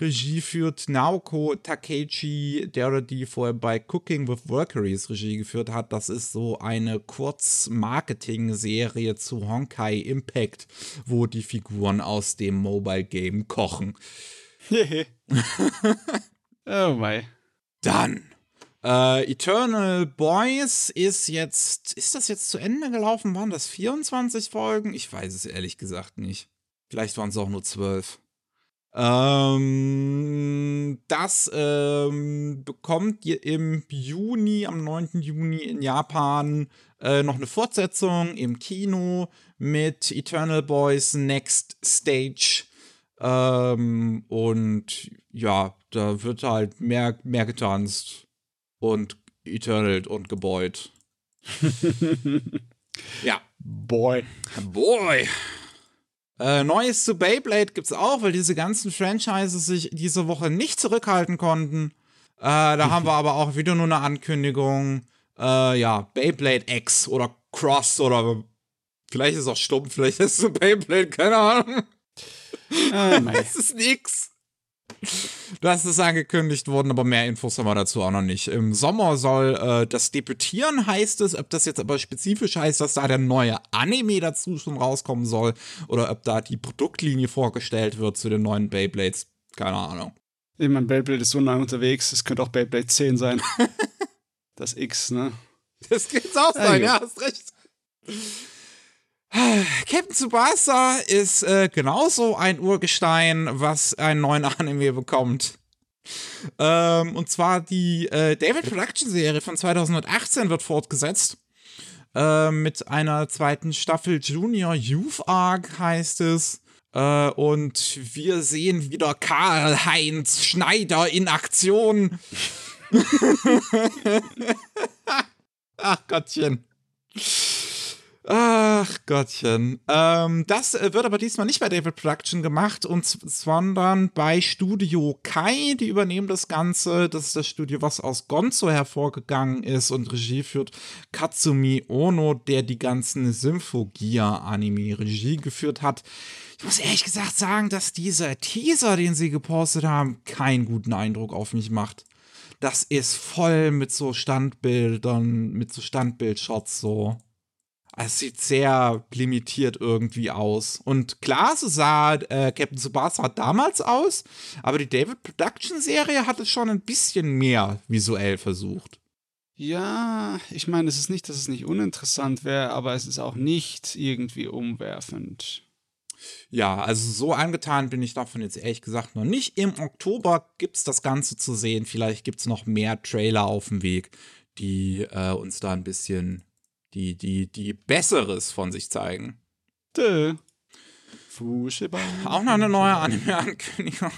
[SPEAKER 1] Regie führt Naoko Takeichi, der oder die vorher bei Cooking with Workeries Regie geführt hat. Das ist so eine Kurz-Marketing-Serie zu Honkai Impact, wo die Figuren aus dem Mobile Game kochen.
[SPEAKER 2] oh my.
[SPEAKER 1] Dann äh, Eternal Boys ist jetzt, ist das jetzt zu Ende gelaufen? Waren das 24 Folgen? Ich weiß es ehrlich gesagt nicht. Vielleicht waren es auch nur 12. Ähm, das ähm, bekommt im Juni, am 9. Juni in Japan äh, noch eine Fortsetzung im Kino mit Eternal Boys Next Stage. Ähm, und ja, da wird halt mehr, mehr getanzt und Eternal und gebeut. ja.
[SPEAKER 2] Boy.
[SPEAKER 1] Boy. Äh, Neues zu Beyblade gibt's auch, weil diese ganzen Franchises sich diese Woche nicht zurückhalten konnten. Äh, da haben wir aber auch wieder nur eine Ankündigung. Äh, ja, Beyblade X oder Cross oder Vielleicht ist es auch stumpf, vielleicht ist es Beyblade, keine Ahnung.
[SPEAKER 2] Ah, mei.
[SPEAKER 1] Es ist nix. Das ist angekündigt worden, aber mehr Infos haben wir dazu auch noch nicht. Im Sommer soll äh, das debütieren, heißt es. Ob das jetzt aber spezifisch heißt, dass da der neue Anime dazu schon rauskommen soll oder ob da die Produktlinie vorgestellt wird zu den neuen Beyblades, keine Ahnung.
[SPEAKER 2] Ich mein Beyblade ist so lange unterwegs, es könnte auch Beyblade 10 sein. das X, ne?
[SPEAKER 1] Das könnte auch sein,
[SPEAKER 2] Ja,
[SPEAKER 1] ja, hast recht. Captain Tsubasa ist äh, genauso ein Urgestein, was einen neuen Anime bekommt. Ähm, und zwar die äh, David Production Serie von 2018 wird fortgesetzt. Äh, mit einer zweiten Staffel Junior Youth Arc heißt es. Äh, und wir sehen wieder Karl-Heinz Schneider in Aktion. Ach Gottchen. Ach Gottchen. Ähm, das äh, wird aber diesmal nicht bei David Production gemacht, und, sondern bei Studio Kai. Die übernehmen das Ganze. Das ist das Studio, was aus Gonzo hervorgegangen ist und Regie führt Katsumi Ono, der die ganzen Symphogia-Anime Regie geführt hat. Ich muss ehrlich gesagt sagen, dass dieser Teaser, den sie gepostet haben, keinen guten Eindruck auf mich macht. Das ist voll mit so Standbildern, mit so Standbildshots so. Es sieht sehr limitiert irgendwie aus. Und klar, so sah äh, Captain Tsubasa damals aus, aber die David Production Serie hat es schon ein bisschen mehr visuell versucht.
[SPEAKER 2] Ja, ich meine, es ist nicht, dass es nicht uninteressant wäre, aber es ist auch nicht irgendwie umwerfend.
[SPEAKER 1] Ja, also so angetan bin ich davon jetzt ehrlich gesagt noch nicht. Im Oktober gibt es das Ganze zu sehen. Vielleicht gibt es noch mehr Trailer auf dem Weg, die äh, uns da ein bisschen die, die, die Besseres von sich zeigen.
[SPEAKER 2] Dö.
[SPEAKER 1] Auch noch eine neue Anime-Ankündigung.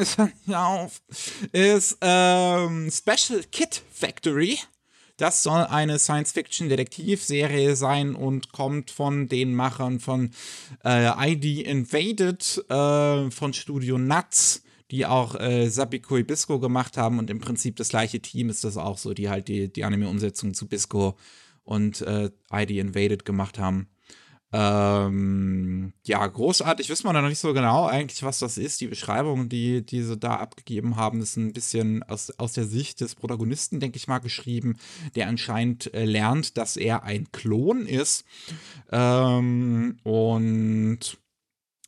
[SPEAKER 1] Ist ja nicht auf. Ist ähm, Special Kid Factory. Das soll eine Science-Fiction-Detektivserie sein und kommt von den Machern von äh, ID Invaded, äh, von Studio Nuts, die auch äh, Sabiko Bisco gemacht haben. Und im Prinzip das gleiche Team ist das auch so, die halt die, die Anime-Umsetzung zu Bisco und äh, ID Invaded gemacht haben. Ähm, ja, großartig, wissen wir noch nicht so genau eigentlich, was das ist. Die Beschreibung, die, die sie da abgegeben haben, ist ein bisschen aus, aus der Sicht des Protagonisten, denke ich mal, geschrieben, der anscheinend äh, lernt, dass er ein Klon ist. Ähm, und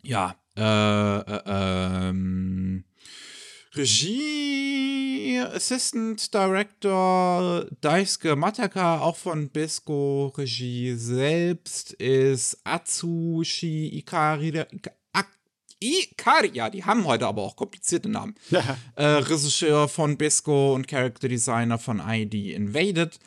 [SPEAKER 1] ja, äh, äh, ähm, Regie, Assistant Director Daisuke Mataka, auch von Bisco. Regie selbst ist Atsushi Ikari. Ikari, ja, die haben heute aber auch komplizierte Namen.
[SPEAKER 2] Ja.
[SPEAKER 1] Äh, Regisseur von Bisco und Character Designer von ID Invaded.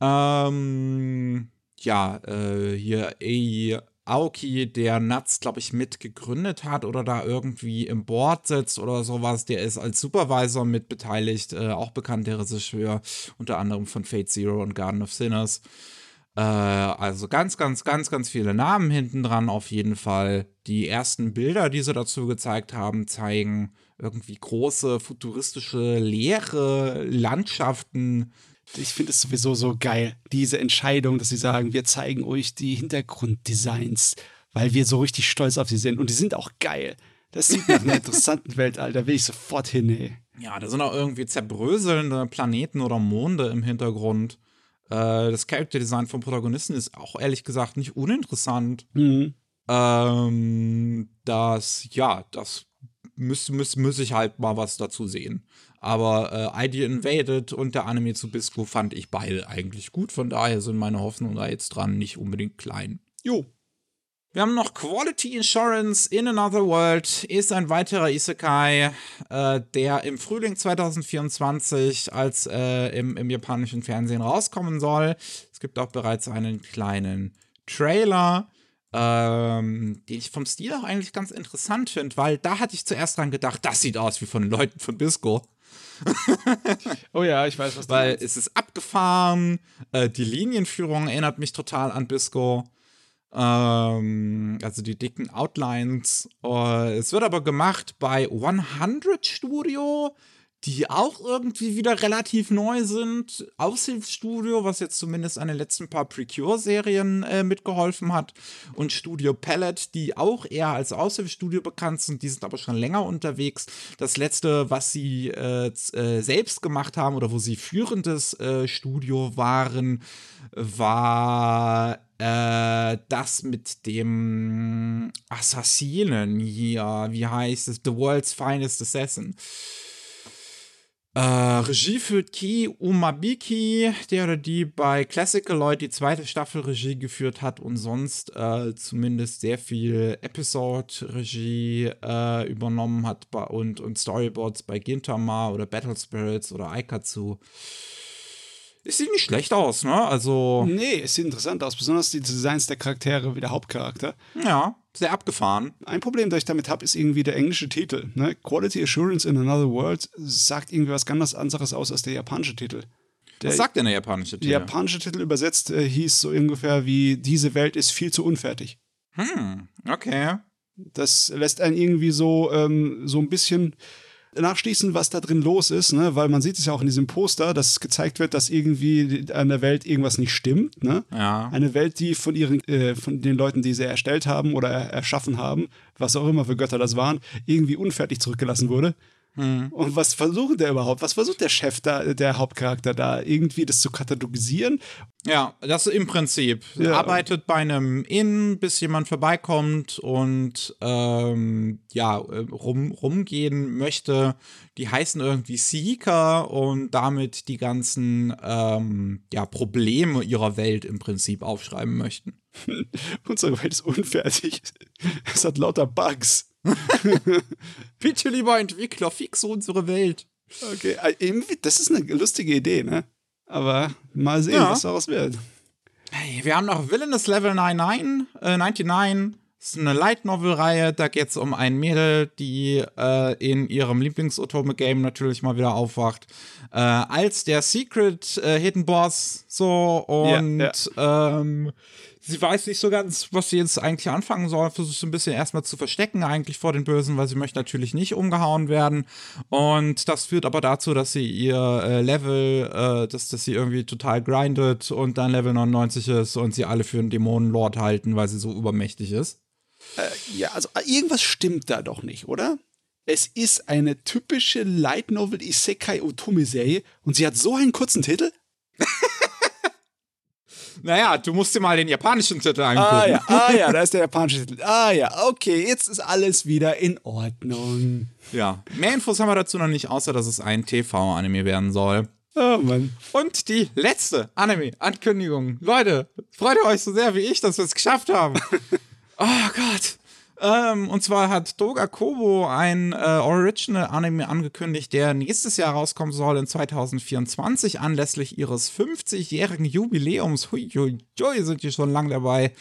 [SPEAKER 1] Ähm, ja, äh, hier Aoki, der Nuts, glaube ich, mit gegründet hat oder da irgendwie im Board sitzt oder sowas, der ist als Supervisor mit beteiligt, äh, auch bekannt der Regisseur, unter anderem von Fate Zero und Garden of Sinners. Äh, also ganz, ganz, ganz, ganz viele Namen hinten dran auf jeden Fall. Die ersten Bilder, die sie dazu gezeigt haben, zeigen irgendwie große, futuristische, leere Landschaften.
[SPEAKER 2] Ich finde es sowieso so geil, diese Entscheidung, dass sie sagen, wir zeigen euch die Hintergrunddesigns, weil wir so richtig stolz auf sie sind. Und die sind auch geil. Das sieht nach einer interessanten Welt, Alter. Da will ich sofort hin, ey.
[SPEAKER 1] Ja, da sind auch irgendwie zerbröselnde Planeten oder Monde im Hintergrund. Äh, das Charakterdesign vom Protagonisten ist auch ehrlich gesagt nicht uninteressant.
[SPEAKER 2] Mhm.
[SPEAKER 1] Ähm, das, ja, das müsste müß, müß ich halt mal was dazu sehen. Aber äh, ID Invaded und der Anime zu Bisco fand ich beide eigentlich gut. Von daher sind meine Hoffnungen da jetzt dran nicht unbedingt klein.
[SPEAKER 2] Jo.
[SPEAKER 1] Wir haben noch Quality Insurance in Another World, ist ein weiterer Isekai, äh, der im Frühling 2024 als äh, im, im japanischen Fernsehen rauskommen soll. Es gibt auch bereits einen kleinen Trailer, ähm, den ich vom Stil auch eigentlich ganz interessant finde, weil da hatte ich zuerst dran gedacht, das sieht aus wie von Leuten von Bisco.
[SPEAKER 2] Oh ja, ich weiß, was du
[SPEAKER 1] Weil
[SPEAKER 2] meinst.
[SPEAKER 1] es ist abgefahren, äh, die Linienführung erinnert mich total an Bisco. Ähm, also die dicken Outlines. Äh, es wird aber gemacht bei 100 Studio, die auch irgendwie wieder relativ neu sind. Aushilfsstudio, was jetzt zumindest an den letzten paar Precure-Serien äh, mitgeholfen hat. Und Studio Palette, die auch eher als Aushilfsstudio bekannt sind, die sind aber schon länger unterwegs. Das letzte, was sie äh, äh, selbst gemacht haben oder wo sie führendes äh, Studio waren, war äh, das mit dem Assassinen hier. Wie heißt es? The World's Finest Assassin. Äh, Regie führt Ki Umabiki, der oder die bei Classical Lloyd die zweite Staffel Regie geführt hat und sonst äh, zumindest sehr viel Episode-Regie äh, übernommen hat bei, und, und Storyboards bei Gintama oder Battle Spirits oder Aikatsu. Es sieht nicht schlecht aus, ne? Also.
[SPEAKER 2] Nee, es sieht interessant aus, besonders die Designs der Charaktere wie der Hauptcharakter.
[SPEAKER 1] Ja, sehr abgefahren.
[SPEAKER 2] Ein Problem, das ich damit habe, ist irgendwie der englische Titel. Ne? Quality Assurance in Another World sagt irgendwie was ganz anderes aus als der japanische Titel.
[SPEAKER 1] Der, was sagt denn der japanische Titel?
[SPEAKER 2] Der japanische Titel übersetzt äh, hieß so ungefähr wie Diese Welt ist viel zu unfertig.
[SPEAKER 1] Hm, okay.
[SPEAKER 2] Das lässt einen irgendwie so, ähm, so ein bisschen nachschließen, was da drin los ist, ne? weil man sieht es ja auch in diesem Poster, dass gezeigt wird, dass irgendwie an der Welt irgendwas nicht stimmt. Ne?
[SPEAKER 1] Ja.
[SPEAKER 2] Eine Welt, die von ihren, äh, von den Leuten, die sie erstellt haben oder erschaffen haben, was auch immer für Götter das waren, irgendwie unfertig zurückgelassen wurde.
[SPEAKER 1] Hm.
[SPEAKER 2] Und was versucht der überhaupt? Was versucht der Chef da, der Hauptcharakter da, irgendwie das zu katalogisieren?
[SPEAKER 1] Ja, das im Prinzip.
[SPEAKER 2] Ja.
[SPEAKER 1] Arbeitet bei einem Inn, bis jemand vorbeikommt und ähm, ja, äh, rum, rumgehen möchte. Die heißen irgendwie Seeker und damit die ganzen ähm, ja, Probleme ihrer Welt im Prinzip aufschreiben möchten.
[SPEAKER 2] Unsere Welt ist unfertig. Es hat lauter Bugs.
[SPEAKER 1] Bitte, lieber Entwickler, fix unsere Welt.
[SPEAKER 2] Okay, äh, irgendwie, das ist eine lustige Idee, ne? Aber mal sehen,
[SPEAKER 1] Ja.
[SPEAKER 2] was daraus wird.
[SPEAKER 1] Hey, wir haben noch Villainous Level 99, äh, 99. Das ist eine Light Novel-Reihe. Da geht es um ein Mädel, die äh, in ihrem Lieblings-Otome-Game natürlich mal wieder aufwacht. Äh, als der Secret äh, Hidden Boss. So, und
[SPEAKER 2] Ja,
[SPEAKER 1] Ähm, sie weiß nicht so ganz, was sie jetzt eigentlich anfangen soll. Versucht so ein bisschen erstmal zu verstecken, eigentlich vor den Bösen, weil sie möchte natürlich nicht umgehauen werden. Und das führt aber dazu, dass sie ihr äh, Level, äh, dass, dass sie irgendwie total grindet und dann Level 99 ist und sie alle für einen Dämonenlord halten, weil sie so übermächtig ist.
[SPEAKER 2] Ja, also äh, irgendwas stimmt da doch nicht, oder? Es ist eine typische Light Novel Isekai Otome Serie und sie hat so einen kurzen Titel?
[SPEAKER 1] Naja, du musst dir mal den japanischen Titel angucken.
[SPEAKER 2] Ah ja, ah ja, da ist der japanische Titel. Ah ja, okay, jetzt ist alles wieder in Ordnung.
[SPEAKER 1] ja. Mehr Infos haben wir dazu noch nicht, außer dass es ein TV-Anime werden soll.
[SPEAKER 2] Oh Mann.
[SPEAKER 1] Und die letzte Anime-Ankündigung. Leute, freut ihr euch so sehr wie ich, dass wir es geschafft haben? oh Gott. Ähm, und zwar hat Doga Kobo ein äh, Original-Anime angekündigt, der nächstes Jahr rauskommen soll in 2024 anlässlich ihres 50-jährigen Jubiläums. Hui, hui, hui, sind die schon lang dabei.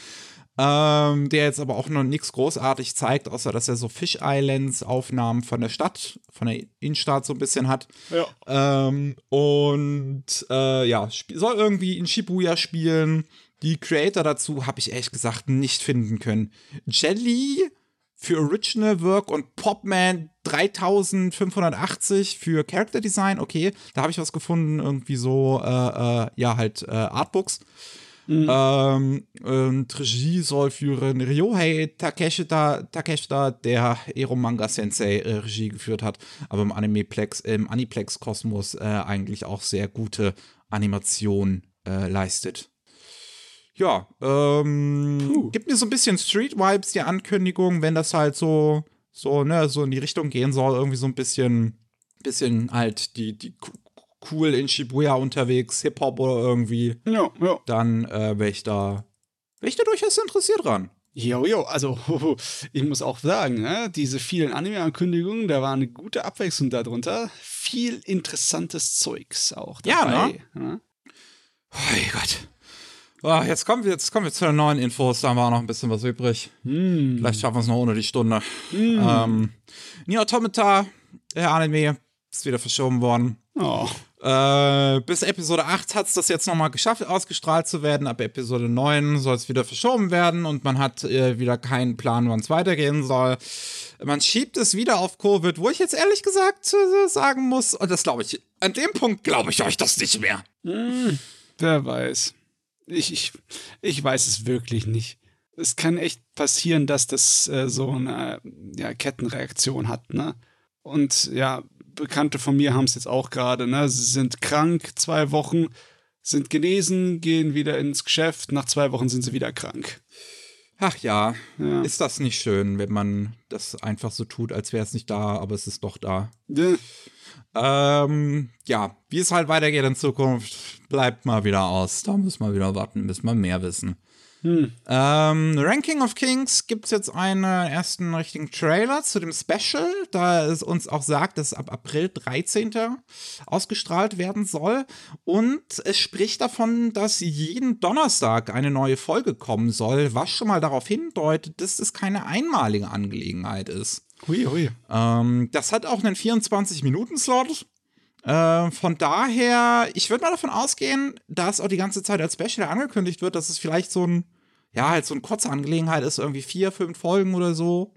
[SPEAKER 1] Ähm, der jetzt aber auch noch nichts großartig zeigt, außer dass er so Fish Islands Aufnahmen von der Stadt, von der Innenstadt so ein bisschen hat.
[SPEAKER 2] Ja.
[SPEAKER 1] Ähm, und äh, ja, soll irgendwie in Shibuya spielen. Die Creator dazu habe ich ehrlich gesagt nicht finden können. Jelly für Original Work und Popman 3580 für Character Design. Okay, da habe ich was gefunden. Irgendwie so, äh, äh, ja, halt äh, Artbooks. Ähm, und Regie soll führen Ryohei Takeshita, Takeshita der Ero-Manga Sensei äh, Regie geführt hat, aber im Animeplex, im Aniplex-Kosmos äh, eigentlich auch sehr gute Animation äh, leistet. Ja, ähm,
[SPEAKER 2] Puh.
[SPEAKER 1] gibt mir so ein bisschen Street-Vibes, die Ankündigung, wenn das halt so, so, ne, so in die Richtung gehen soll, irgendwie so ein bisschen, bisschen halt die, die co- cool in Shibuya unterwegs, Hip-Hop oder irgendwie
[SPEAKER 2] Ja, ja.
[SPEAKER 1] dann äh, wäre ich da, wäre ich da durchaus interessiert dran.
[SPEAKER 2] Jo, jo, also ich muss auch sagen, ne, diese vielen Anime-Ankündigungen, da war eine gute Abwechslung darunter. Viel interessantes Zeugs auch
[SPEAKER 1] Ja,
[SPEAKER 2] dabei. ne?
[SPEAKER 1] Oh Gott. Oh, jetzt, kommen wir, jetzt kommen wir zu den neuen Infos, da haben wir auch noch ein bisschen was übrig.
[SPEAKER 2] Hm.
[SPEAKER 1] Vielleicht schaffen wir es noch ohne die Stunde. Ähm, Nier Automata, der Anime, ist wieder verschoben worden.
[SPEAKER 2] Oh.
[SPEAKER 1] Äh, bis Episode 8 hat es das jetzt nochmal geschafft, ausgestrahlt zu werden. Ab Episode 9 soll es wieder verschoben werden und man hat äh, wieder keinen Plan, wann es weitergehen soll. Man schiebt es wieder auf Covid, wo ich jetzt ehrlich gesagt äh, sagen muss, und das glaube ich, an dem Punkt glaube ich euch das nicht mehr.
[SPEAKER 2] Hm, wer weiß. Ich, ich, ich weiß es wirklich nicht. Es kann echt passieren, dass das äh, so eine ja, Kettenreaktion hat, ne? Und ja, Bekannte von mir haben es jetzt auch gerade, ne? Sie sind krank zwei Wochen, sind genesen, gehen wieder ins Geschäft, nach zwei Wochen sind sie wieder krank.
[SPEAKER 1] Ach ja, ja. ist das nicht schön, wenn man das einfach so tut, als wäre es nicht da, aber es ist doch da. Ja. Ähm, ja, wie es halt weitergeht in Zukunft, bleibt mal wieder aus. Da müssen wir wieder warten, bis wir mehr wissen. Hm. Ähm, Ranking of Kings gibt es jetzt einen ersten richtigen Trailer zu dem Special, da es uns auch sagt, dass es ab April 13. ausgestrahlt werden soll. Und es spricht davon, dass jeden Donnerstag eine neue Folge kommen soll, was schon mal darauf hindeutet, dass es keine einmalige Angelegenheit ist.
[SPEAKER 2] Hui, hui.
[SPEAKER 1] Ähm, das hat auch einen 24-Minuten-Slot. Äh, von daher, ich würde mal davon ausgehen, dass auch die ganze Zeit als Special angekündigt wird, dass es vielleicht so ein ja, halt so eine kurze Angelegenheit ist, irgendwie vier, fünf Folgen oder so,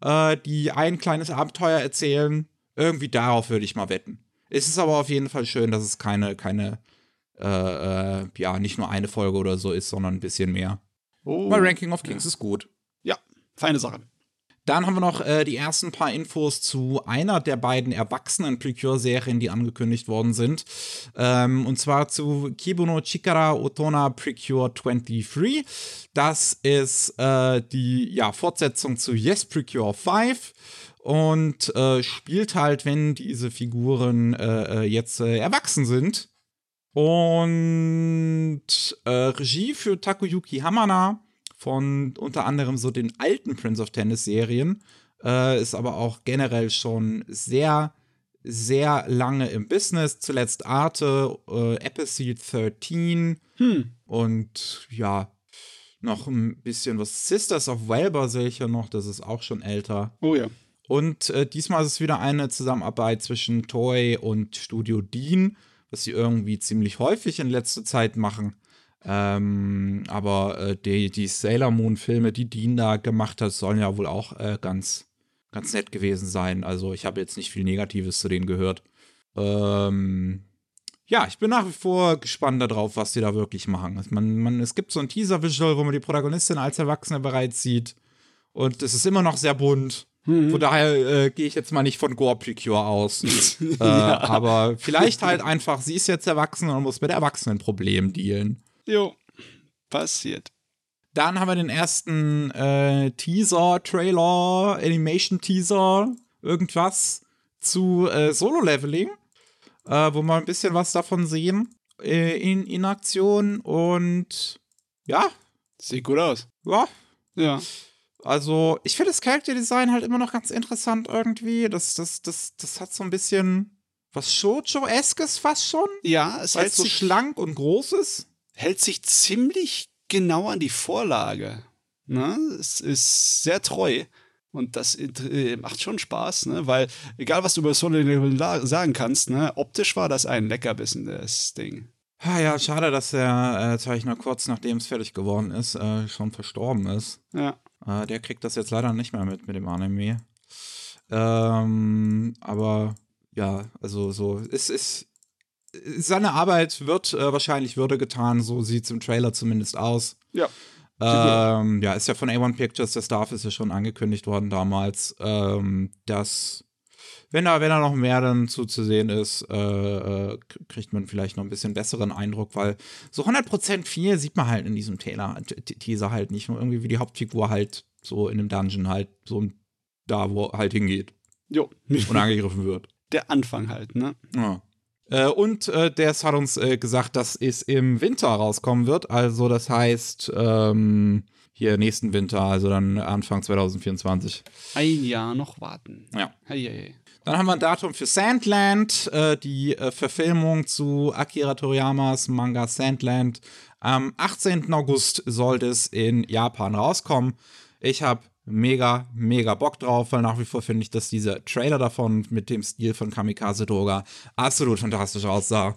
[SPEAKER 1] äh, die ein kleines Abenteuer erzählen. Irgendwie darauf würde ich mal wetten. Es ist aber auf jeden Fall schön, dass es keine, keine, äh, äh, ja, nicht nur eine Folge oder so ist, sondern ein bisschen mehr. Oh. Weil Ranking of Kings ja. ist gut.
[SPEAKER 2] Ja, feine Sache.
[SPEAKER 1] Dann haben wir noch äh, die ersten paar Infos zu einer der beiden erwachsenen Precure-Serien, die angekündigt worden sind. Ähm, und zwar zu Kibuno Chikara Otona Precure 23. Das ist äh, die ja, Fortsetzung zu Yes Precure 5 und äh, spielt halt, wenn diese Figuren äh, äh, jetzt äh, erwachsen sind. Und Regie für Takuyuki Hamana von unter anderem so den alten Prince of Tennis Serien, äh, ist aber auch generell schon sehr, sehr lange im Business. Zuletzt Arte, äh, Episode 13 hm. und ja, noch ein bisschen was. Sisters of Welber sehe ich ja noch, das ist auch schon älter.
[SPEAKER 2] Oh ja.
[SPEAKER 1] Und äh, diesmal ist es wieder eine Zusammenarbeit zwischen Toy und Studio Dean, was sie irgendwie ziemlich häufig in letzter Zeit machen. Ähm, aber äh, die, die Sailor Moon-Filme, die Dean da gemacht hat, sollen ja wohl auch äh, ganz, ganz nett gewesen sein. Also ich habe jetzt nicht viel Negatives zu denen gehört. Ähm, ja, ich bin nach wie vor gespannt darauf, was die da wirklich machen. Man, man, es gibt so ein Teaser-Visual, wo man die Protagonistin als Erwachsene bereits sieht. Und es ist immer noch sehr bunt. Mhm. Von daher äh, gehe ich jetzt mal nicht von Gore Precure aus. äh, ja. Aber vielleicht halt einfach, sie ist jetzt erwachsen und muss mit Erwachsenenproblemen dealen.
[SPEAKER 2] Jo, passiert.
[SPEAKER 1] Dann haben wir den ersten äh, Teaser, Trailer, Animation-Teaser, irgendwas zu äh, Solo-Leveling, äh, wo wir ein bisschen was davon sehen äh, in, in Aktion und ja.
[SPEAKER 2] Sieht gut aus.
[SPEAKER 1] Ja.
[SPEAKER 2] Ja.
[SPEAKER 1] Also, ich finde das Character-Design halt immer noch ganz interessant irgendwie. Das, das, das, das hat so ein bisschen was Shoujo-eskes fast schon.
[SPEAKER 2] Ja,
[SPEAKER 1] es ist so schlank und groß ist
[SPEAKER 2] hält sich ziemlich genau an die Vorlage. Ne? Es ist sehr treu. Und das äh, macht schon Spaß, ne? weil egal was du über Solo Level sagen kannst, ne? optisch war das ein Leckerbissen, das Ding.
[SPEAKER 1] Ah ja, schade, dass der äh, Zeichner kurz nachdem es fertig geworden ist, äh, schon verstorben ist.
[SPEAKER 2] Ja.
[SPEAKER 1] Äh, der kriegt das jetzt leider nicht mehr mit mit dem Anime. Ähm, aber ja, also so, es ist, seine Arbeit wird äh, wahrscheinlich Würde getan, so sieht es im Trailer zumindest aus.
[SPEAKER 2] Ja.
[SPEAKER 1] Ähm, ja, ist ja von A1 Pictures, der Staff ist ja schon angekündigt worden damals, ähm, dass, wenn da, wenn da noch mehr dann zuzusehen ist, äh, äh, kriegt man vielleicht noch ein bisschen besseren Eindruck, weil so 100% viel sieht man halt in diesem Trailer, Teaser halt nicht, nur irgendwie wie die Hauptfigur halt so in einem Dungeon halt so da, wo halt hingeht.
[SPEAKER 2] Jo.
[SPEAKER 1] Und angegriffen wird.
[SPEAKER 2] Der Anfang halt, ne?
[SPEAKER 1] Ja. Äh, und äh, der hat uns äh, gesagt, dass es im Winter rauskommen wird. Also das heißt, ähm, hier nächsten Winter, also dann Anfang 2024.
[SPEAKER 2] Ein Jahr noch warten.
[SPEAKER 1] Ja.
[SPEAKER 2] Hey, hey.
[SPEAKER 1] Dann haben wir ein Datum für Sandland, äh, die äh, Verfilmung zu Akira Toriyamas Manga Sandland. Am 18. August sollte es in Japan rauskommen. Ich habe mega, mega Bock drauf, weil nach wie vor finde ich, dass dieser Trailer davon mit dem Stil von Kamikaze Droga absolut fantastisch aussah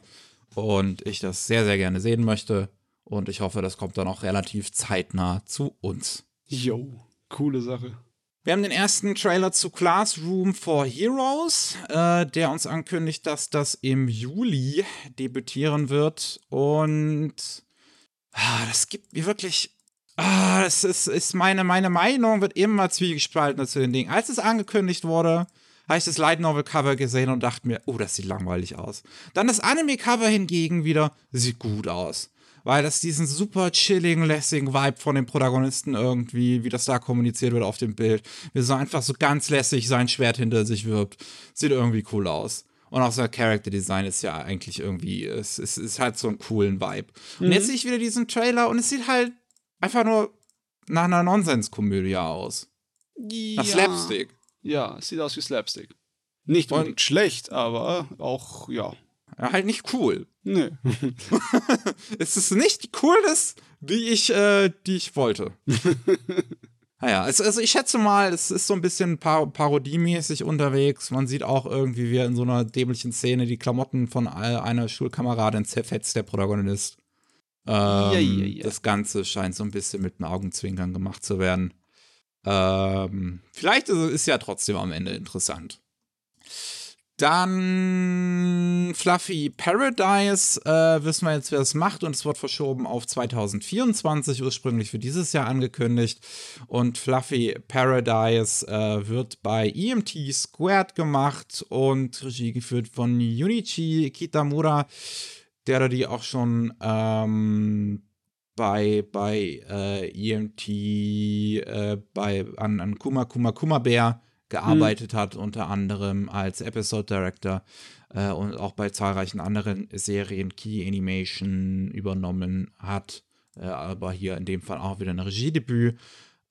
[SPEAKER 1] und ich das sehr, sehr gerne sehen möchte. Und ich hoffe, das kommt dann auch relativ zeitnah zu uns.
[SPEAKER 2] Jo, coole Sache.
[SPEAKER 1] Wir haben den ersten Trailer zu Classroom for Heroes, äh, der uns ankündigt, dass das im Juli debütieren wird. Und ah, das gibt mir wirklich. Ah, das ist, ist meine, meine Meinung, wird immer zwiegespalten zu den Dingen. Als es angekündigt wurde, habe ich das Light Novel Cover gesehen und dachte mir, oh, das sieht langweilig aus. Dann das Anime Cover hingegen wieder sieht gut aus weil das diesen super chilligen, lässigen Vibe von den Protagonisten irgendwie, wie das da kommuniziert wird auf dem Bild, wie so einfach so ganz lässig sein Schwert hinter sich wirbt, sieht irgendwie cool aus. Und auch sein Character Design ist ja eigentlich irgendwie, es, es, es hat so einen coolen Vibe. Mhm. Und jetzt sehe ich wieder diesen Trailer und es sieht halt einfach nur nach einer Nonsenskomödie aus. Ja. Nach Slapstick.
[SPEAKER 2] Ja, es sieht aus wie Slapstick. Nicht unbedingt schlecht, aber auch, ja.
[SPEAKER 1] Ja, halt nicht cool. Nee. es ist nicht die Coolness, die ich, äh, die ich wollte. naja, also, also ich schätze mal, es ist so ein bisschen par parodiemäßig unterwegs. Man sieht auch irgendwie, wie in so einer dämlichen Szene die Klamotten von einer Schulkameradin zerfetzt, der Protagonist. Ähm, ja, ja, ja. Das Ganze scheint so ein bisschen mit einem Augenzwinkern gemacht zu werden. Ähm, vielleicht ist es ja trotzdem am Ende interessant. Dann Fluffy Paradise, äh, wissen wir jetzt, wer es macht und es wird verschoben auf 2024, ursprünglich für dieses Jahr angekündigt. Und Fluffy Paradise äh, wird bei EMT Squared gemacht und Regie geführt von Junichi Kitamura, der da die auch schon ähm, bei, bei äh, EMT, äh, bei, an, an Kuma Kuma Kuma Bär gearbeitet mhm. hat, unter anderem als Episode Director äh, und auch bei zahlreichen anderen Serien Key Animation übernommen hat. Äh, aber hier in dem Fall auch wieder ein Regiedebüt.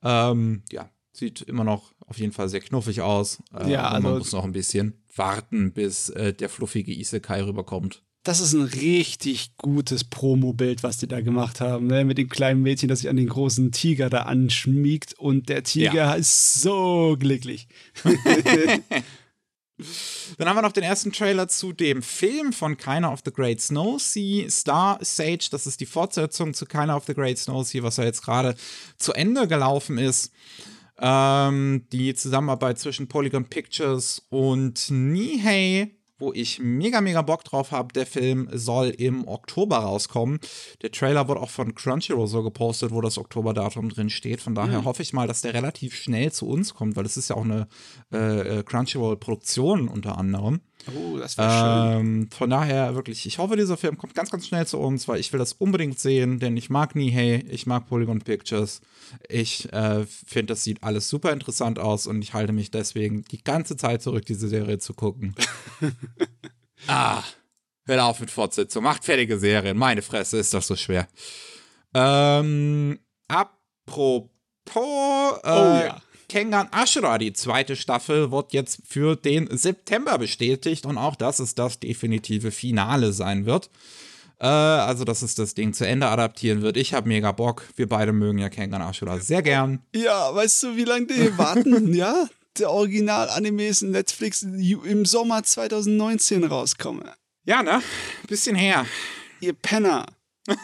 [SPEAKER 1] Ähm, ja, sieht immer noch auf jeden Fall sehr knuffig aus. Äh, ja, also man muss noch ein bisschen warten, bis äh, der fluffige Isekai rüberkommt
[SPEAKER 2] das ist ein richtig gutes Promo-Bild, was die da gemacht haben, ne? mit dem kleinen Mädchen, das sich an den großen Tiger da anschmiegt und der Tiger ja. ist so glücklich.
[SPEAKER 1] Dann haben wir noch den ersten Trailer zu dem Film von Keiner of the Great Snow Sea, Star Sage. Das ist die Fortsetzung zu Keiner of the Great Snow Sea, was ja jetzt gerade zu Ende gelaufen ist. Ähm, die Zusammenarbeit zwischen Polygon Pictures und Nihei wo ich mega, mega Bock drauf habe. Der Film soll im Oktober rauskommen. Der Trailer wurde auch von Crunchyroll so gepostet, wo das Oktoberdatum drin steht. Von daher mhm. hoffe ich mal, dass der relativ schnell zu uns kommt, weil es ist ja auch eine äh, äh Crunchyroll-Produktion unter anderem.
[SPEAKER 2] Oh, das wäre ähm,
[SPEAKER 1] schön. Von daher wirklich, ich hoffe, dieser Film kommt ganz, ganz schnell zu uns, weil ich will das unbedingt sehen, denn ich mag Nihei, ich mag Polygon Pictures. Ich äh, finde, das sieht alles super interessant aus und ich halte mich deswegen die ganze Zeit zurück, diese Serie zu gucken. ah, hör auf mit Fortsetzung. Macht fertige Serien. Meine Fresse, ist das so schwer. Ähm, apropos, äh, oh ja. Kengan Ashura, die zweite Staffel, wird jetzt für den September bestätigt und auch das ist das definitive Finale sein wird. Äh, also, dass es das Ding zu Ende adaptieren wird. Ich habe mega Bock. Wir beide mögen ja Kengan Ashura sehr gern.
[SPEAKER 2] Ja, weißt du, wie lange die warten? ja, der Original-Anime ist in Netflix im Sommer 2019 rauskommen.
[SPEAKER 1] Ja, ne? Bisschen her.
[SPEAKER 2] Ihr Penner.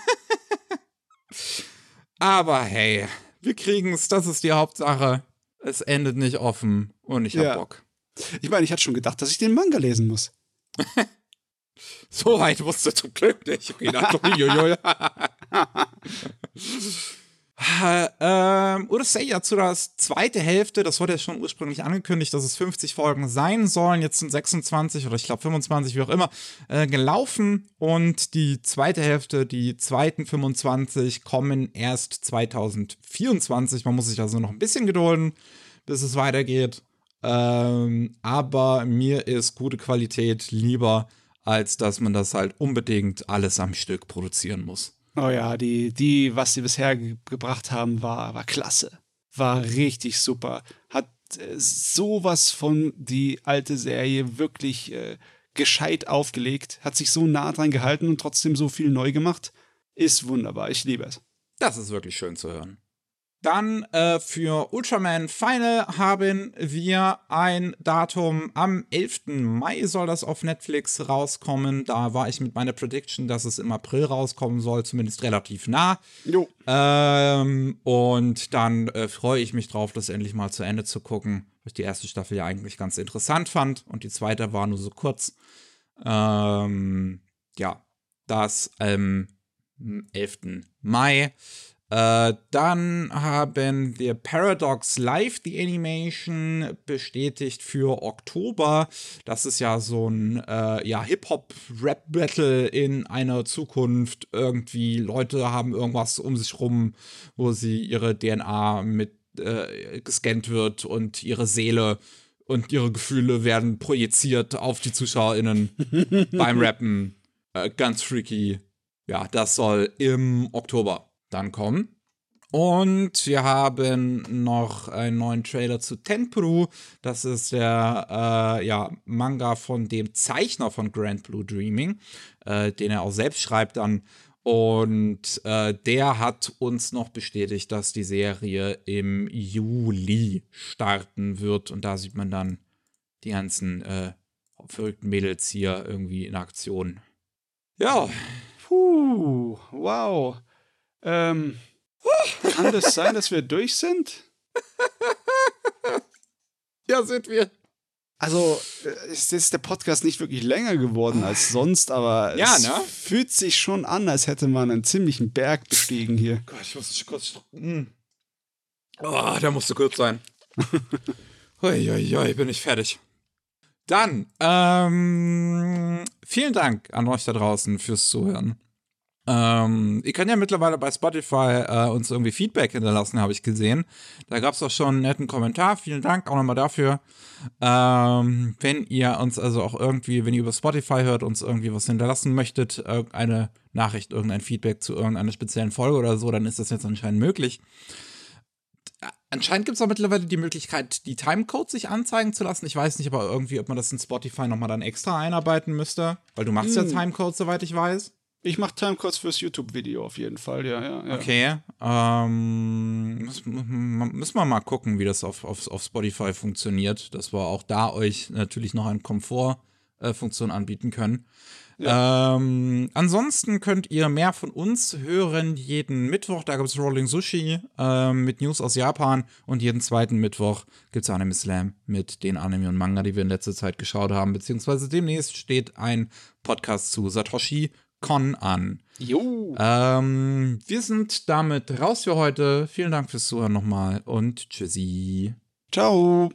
[SPEAKER 1] Aber hey, wir kriegen's, das ist die Hauptsache es endet nicht offen und ich hab ja. Bock.
[SPEAKER 2] Ich meine, ich hatte schon gedacht, dass ich den Manga lesen muss.
[SPEAKER 1] so weit wusste zum Glück nicht. Okay, ähm, Urusei das zweite Hälfte, das wurde ja schon ursprünglich angekündigt, dass es 50 Folgen sein sollen. Jetzt sind 26 oder ich glaube 25, wie auch immer, äh, gelaufen. Und die zweite Hälfte, die zweiten 25 kommen erst 2024. Man muss sich also noch ein bisschen gedulden, bis es weitergeht. Ähm, aber mir ist gute Qualität lieber, als dass man das halt unbedingt alles am Stück produzieren muss.
[SPEAKER 2] Oh ja, die, die, was sie bisher ge gebracht haben, war, war klasse. War richtig super. Hat äh, sowas von die alte Serie wirklich äh, gescheit aufgelegt. Hat sich so nah dran gehalten und trotzdem so viel neu gemacht. Ist wunderbar. Ich liebe es.
[SPEAKER 1] Das ist wirklich schön zu hören. Dann äh, für Ultraman Final haben wir ein Datum. Am 11. Mai soll das auf Netflix rauskommen. Da war ich mit meiner Prediction, dass es im April rauskommen soll, zumindest relativ nah.
[SPEAKER 2] Jo.
[SPEAKER 1] Ähm, und dann äh, freue ich mich drauf, das endlich mal zu Ende zu gucken, weil ich die erste Staffel ja eigentlich ganz interessant fand und die zweite war nur so kurz. Ähm, ja, das am 11. Mai. Äh, dann haben wir Paradox Live, die Animation, bestätigt für Oktober. Das ist ja so ein äh, ja, Hip-Hop-Rap-Battle in einer Zukunft. Irgendwie Leute haben irgendwas um sich rum, wo sie ihre DNA mit äh, gescannt wird und ihre Seele und ihre Gefühle werden projiziert auf die ZuschauerInnen beim Rappen. Äh, ganz freaky. Ja, das soll im Oktober dann kommen. Und wir haben noch einen neuen Trailer zu Tenpuru. Das ist der äh, ja, Manga von dem Zeichner von Grand Blue Dreaming, äh, den er auch selbst schreibt dann. Und äh, der hat uns noch bestätigt, dass die Serie im Juli starten wird. Und da sieht man dann die ganzen äh, verrückten Mädels hier irgendwie in Aktion. Ja.
[SPEAKER 2] Puh, wow. Ähm, kann das sein, dass wir durch sind?
[SPEAKER 1] ja, sind wir.
[SPEAKER 2] Also, es ist der Podcast nicht wirklich länger geworden als sonst, aber
[SPEAKER 1] ja,
[SPEAKER 2] es
[SPEAKER 1] ne?
[SPEAKER 2] fühlt sich schon an, als hätte man einen ziemlichen Berg bestiegen hier.
[SPEAKER 1] Gott, ich muss kurz. Mm. Oh, der musste kurz sein. Uiuiui, bin ich fertig. Dann, ähm, vielen Dank an euch da draußen fürs Zuhören. Ähm, ihr könnt ja mittlerweile bei Spotify äh, uns irgendwie Feedback hinterlassen, habe ich gesehen. Da gab es auch schon einen netten Kommentar. Vielen Dank auch nochmal dafür. Ähm, wenn ihr uns also auch irgendwie, wenn ihr über Spotify hört, uns irgendwie was hinterlassen möchtet, irgendeine Nachricht, irgendein Feedback zu irgendeiner speziellen Folge oder so, dann ist das jetzt anscheinend möglich. Anscheinend gibt es auch mittlerweile die Möglichkeit, die Timecode sich anzeigen zu lassen. Ich weiß nicht aber irgendwie, ob man das in Spotify nochmal dann extra einarbeiten müsste, weil du machst hm. ja Timecode, soweit ich weiß.
[SPEAKER 2] Ich mache Timecodes fürs YouTube-Video auf jeden Fall, ja, ja. ja.
[SPEAKER 1] Okay. Ähm, müssen, müssen wir mal gucken, wie das auf, auf, auf Spotify funktioniert, dass wir auch da euch natürlich noch eine Komfortfunktion äh, anbieten können. Ja. Ähm, ansonsten könnt ihr mehr von uns hören jeden Mittwoch. Da gibt es Rolling Sushi äh, mit News aus Japan. Und jeden zweiten Mittwoch gibt es Anime Slam mit den Anime und Manga, die wir in letzter Zeit geschaut haben. Beziehungsweise demnächst steht ein Podcast zu Satoshi Con an.
[SPEAKER 2] Jo.
[SPEAKER 1] Ähm, wir sind damit raus für heute. Vielen Dank fürs Zuhören nochmal und tschüssi.
[SPEAKER 2] Ciao.